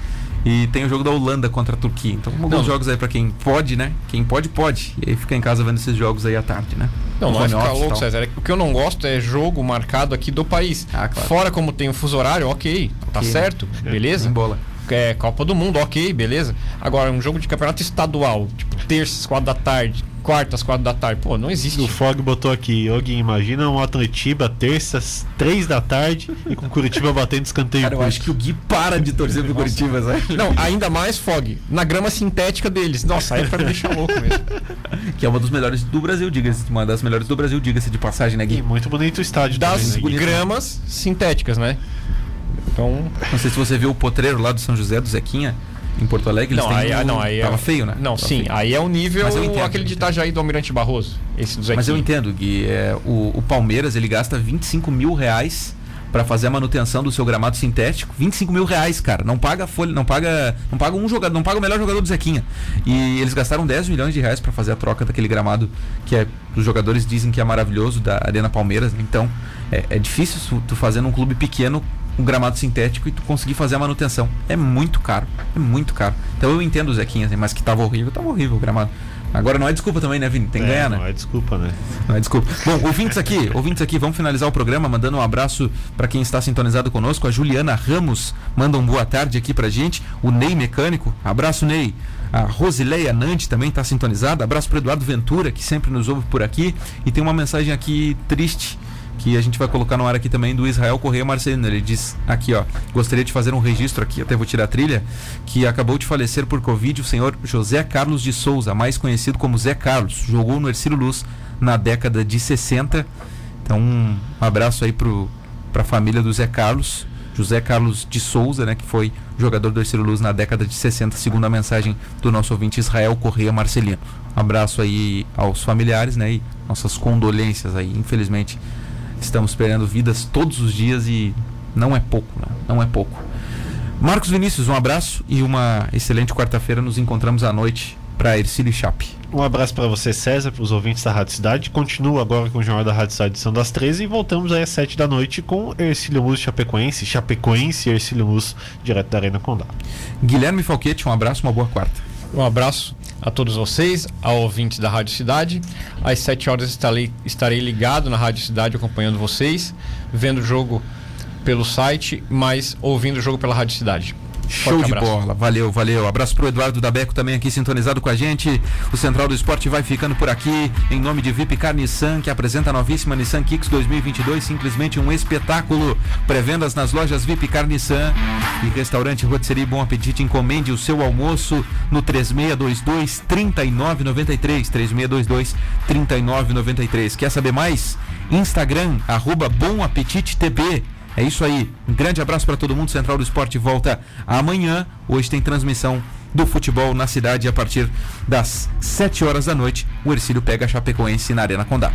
E tem o jogo da Holanda contra a Turquia. Então, alguns Não. jogos aí pra quem pode, né? Quem pode, pode. E aí fica em casa vendo esses jogos aí à tarde, né? Não, vai ficar louco. César. O que eu não gosto é jogo marcado aqui do país. Ah, claro. Fora como tem o fuso horário, ok, tá certo, beleza? Em bola. É, Copa do Mundo, ok, beleza. Agora, um jogo de campeonato estadual, tipo, terças, quatro da tarde, quartas, quatro da tarde, pô, não existe. O Fog botou aqui, Ogui, imagina um Atletiba terças, três da tarde e com Curitiba batendo escanteio. Cara, eu acho que o Gui para de torcer pro Curitiba, sabe? Não, ainda mais fog, na grama sintética deles. Nossa, aí é pra me deixar louco mesmo. Que é uma dos melhores do Brasil, diga-se. Uma das melhores do Brasil, diga-se de passagem, né, E Gui? muito bonito o estádio Das também, né? gramas sintéticas, né? Então, Não sei se você viu o potreiro lá do São José, do Zequinha. Em Porto Alegre. Não, aí, o- não, aí Tava é, feio, né? Não, Tava sim, feio. aí é o nível Mas eu entendo, aquele de Itajaí do Almirante Barroso, esse do Zequinha. Mas eu entendo, Gui. É, o, o Palmeiras ele gasta 25 mil reais para fazer a manutenção do seu gramado sintético. 25 mil reais, cara. Não paga folha, não paga, não paga um jogador, não paga o melhor jogador do Zequinha. E eles gastaram 10 milhões de reais para fazer a troca daquele gramado que é, os jogadores dizem que é maravilhoso da Arena Palmeiras. né? Então é, é difícil tu fazer num clube pequeno um gramado sintético e tu conseguir fazer a manutenção. É muito caro, é muito caro. Então eu entendo o Zequinha, assim, mas que tava horrível, tava horrível o gramado. Agora não é desculpa também, né, Vini? Tem que É, ganhar, né? não é desculpa, né? Não, desculpa. Bom, ouvintes aqui, ouvintes aqui, vamos finalizar o programa mandando um abraço para quem está sintonizado conosco. A Juliana Ramos manda um boa tarde aqui pra gente. O Ney Mecânico, abraço Ney. A Rosileia Nante também está sintonizada. Abraço para Eduardo Ventura, que sempre nos ouve por aqui. E tem uma mensagem aqui triste que a gente vai colocar no ar aqui também do Israel Correia Marcelino. Ele diz aqui, ó, gostaria de fazer um registro aqui, até vou tirar a trilha, que acabou de falecer por Covid o senhor José Carlos de Souza, mais conhecido como Zé Carlos. Jogou no Ercílio Luz na década de 60. Então, um abraço aí pro, pra família do Zé Carlos. José Carlos de Souza, né, que foi jogador do Ercílio Luz na década de 60, segundo a mensagem do nosso ouvinte Israel Correia Marcelino. Abraço aí aos familiares, né, e nossas condolências aí, infelizmente estamos perdendo vidas todos os dias e não é pouco, né? não é pouco. Marcos Vinícius, um abraço e uma excelente quarta-feira. Nos encontramos à noite para Ercílio e Chape. Um abraço para você, César, para os ouvintes da Rádio Cidade. Continua agora com o Jornal da Rádio Cidade, edição das 13 e voltamos aí às 7 da noite com Ercílio Luz Chapecoense, Chapecoense e Ercílio Luz, direto da Arena Condá. Guilherme Falquete, um abraço, uma boa quarta. Um abraço a todos vocês, a ouvintes da Rádio Cidade. Às 7 horas estarei, estarei ligado na Rádio Cidade acompanhando vocês, vendo o jogo pelo site, mas ouvindo o jogo pela Rádio Cidade. Show Forte de abraço. bola, valeu, valeu. Abraço pro Eduardo Dabeco também aqui sintonizado com a gente. O Central do Esporte vai ficando por aqui em nome de Vipcar Nissan, que apresenta a novíssima Nissan Kicks 2022, simplesmente um espetáculo. Pré-vendas nas lojas Vipcar Nissan e restaurante Rotisserie Bom Apetite. Encomende o seu almoço no 3622 3993 3622 3993. Quer saber mais? Instagram arroba Bom Apetite TB. É isso aí. Um grande abraço para todo mundo. Central do Esporte volta amanhã. Hoje tem transmissão do futebol na cidade a partir das 7 horas da noite. O Ercílio pega a Chapecoense na Arena Condá.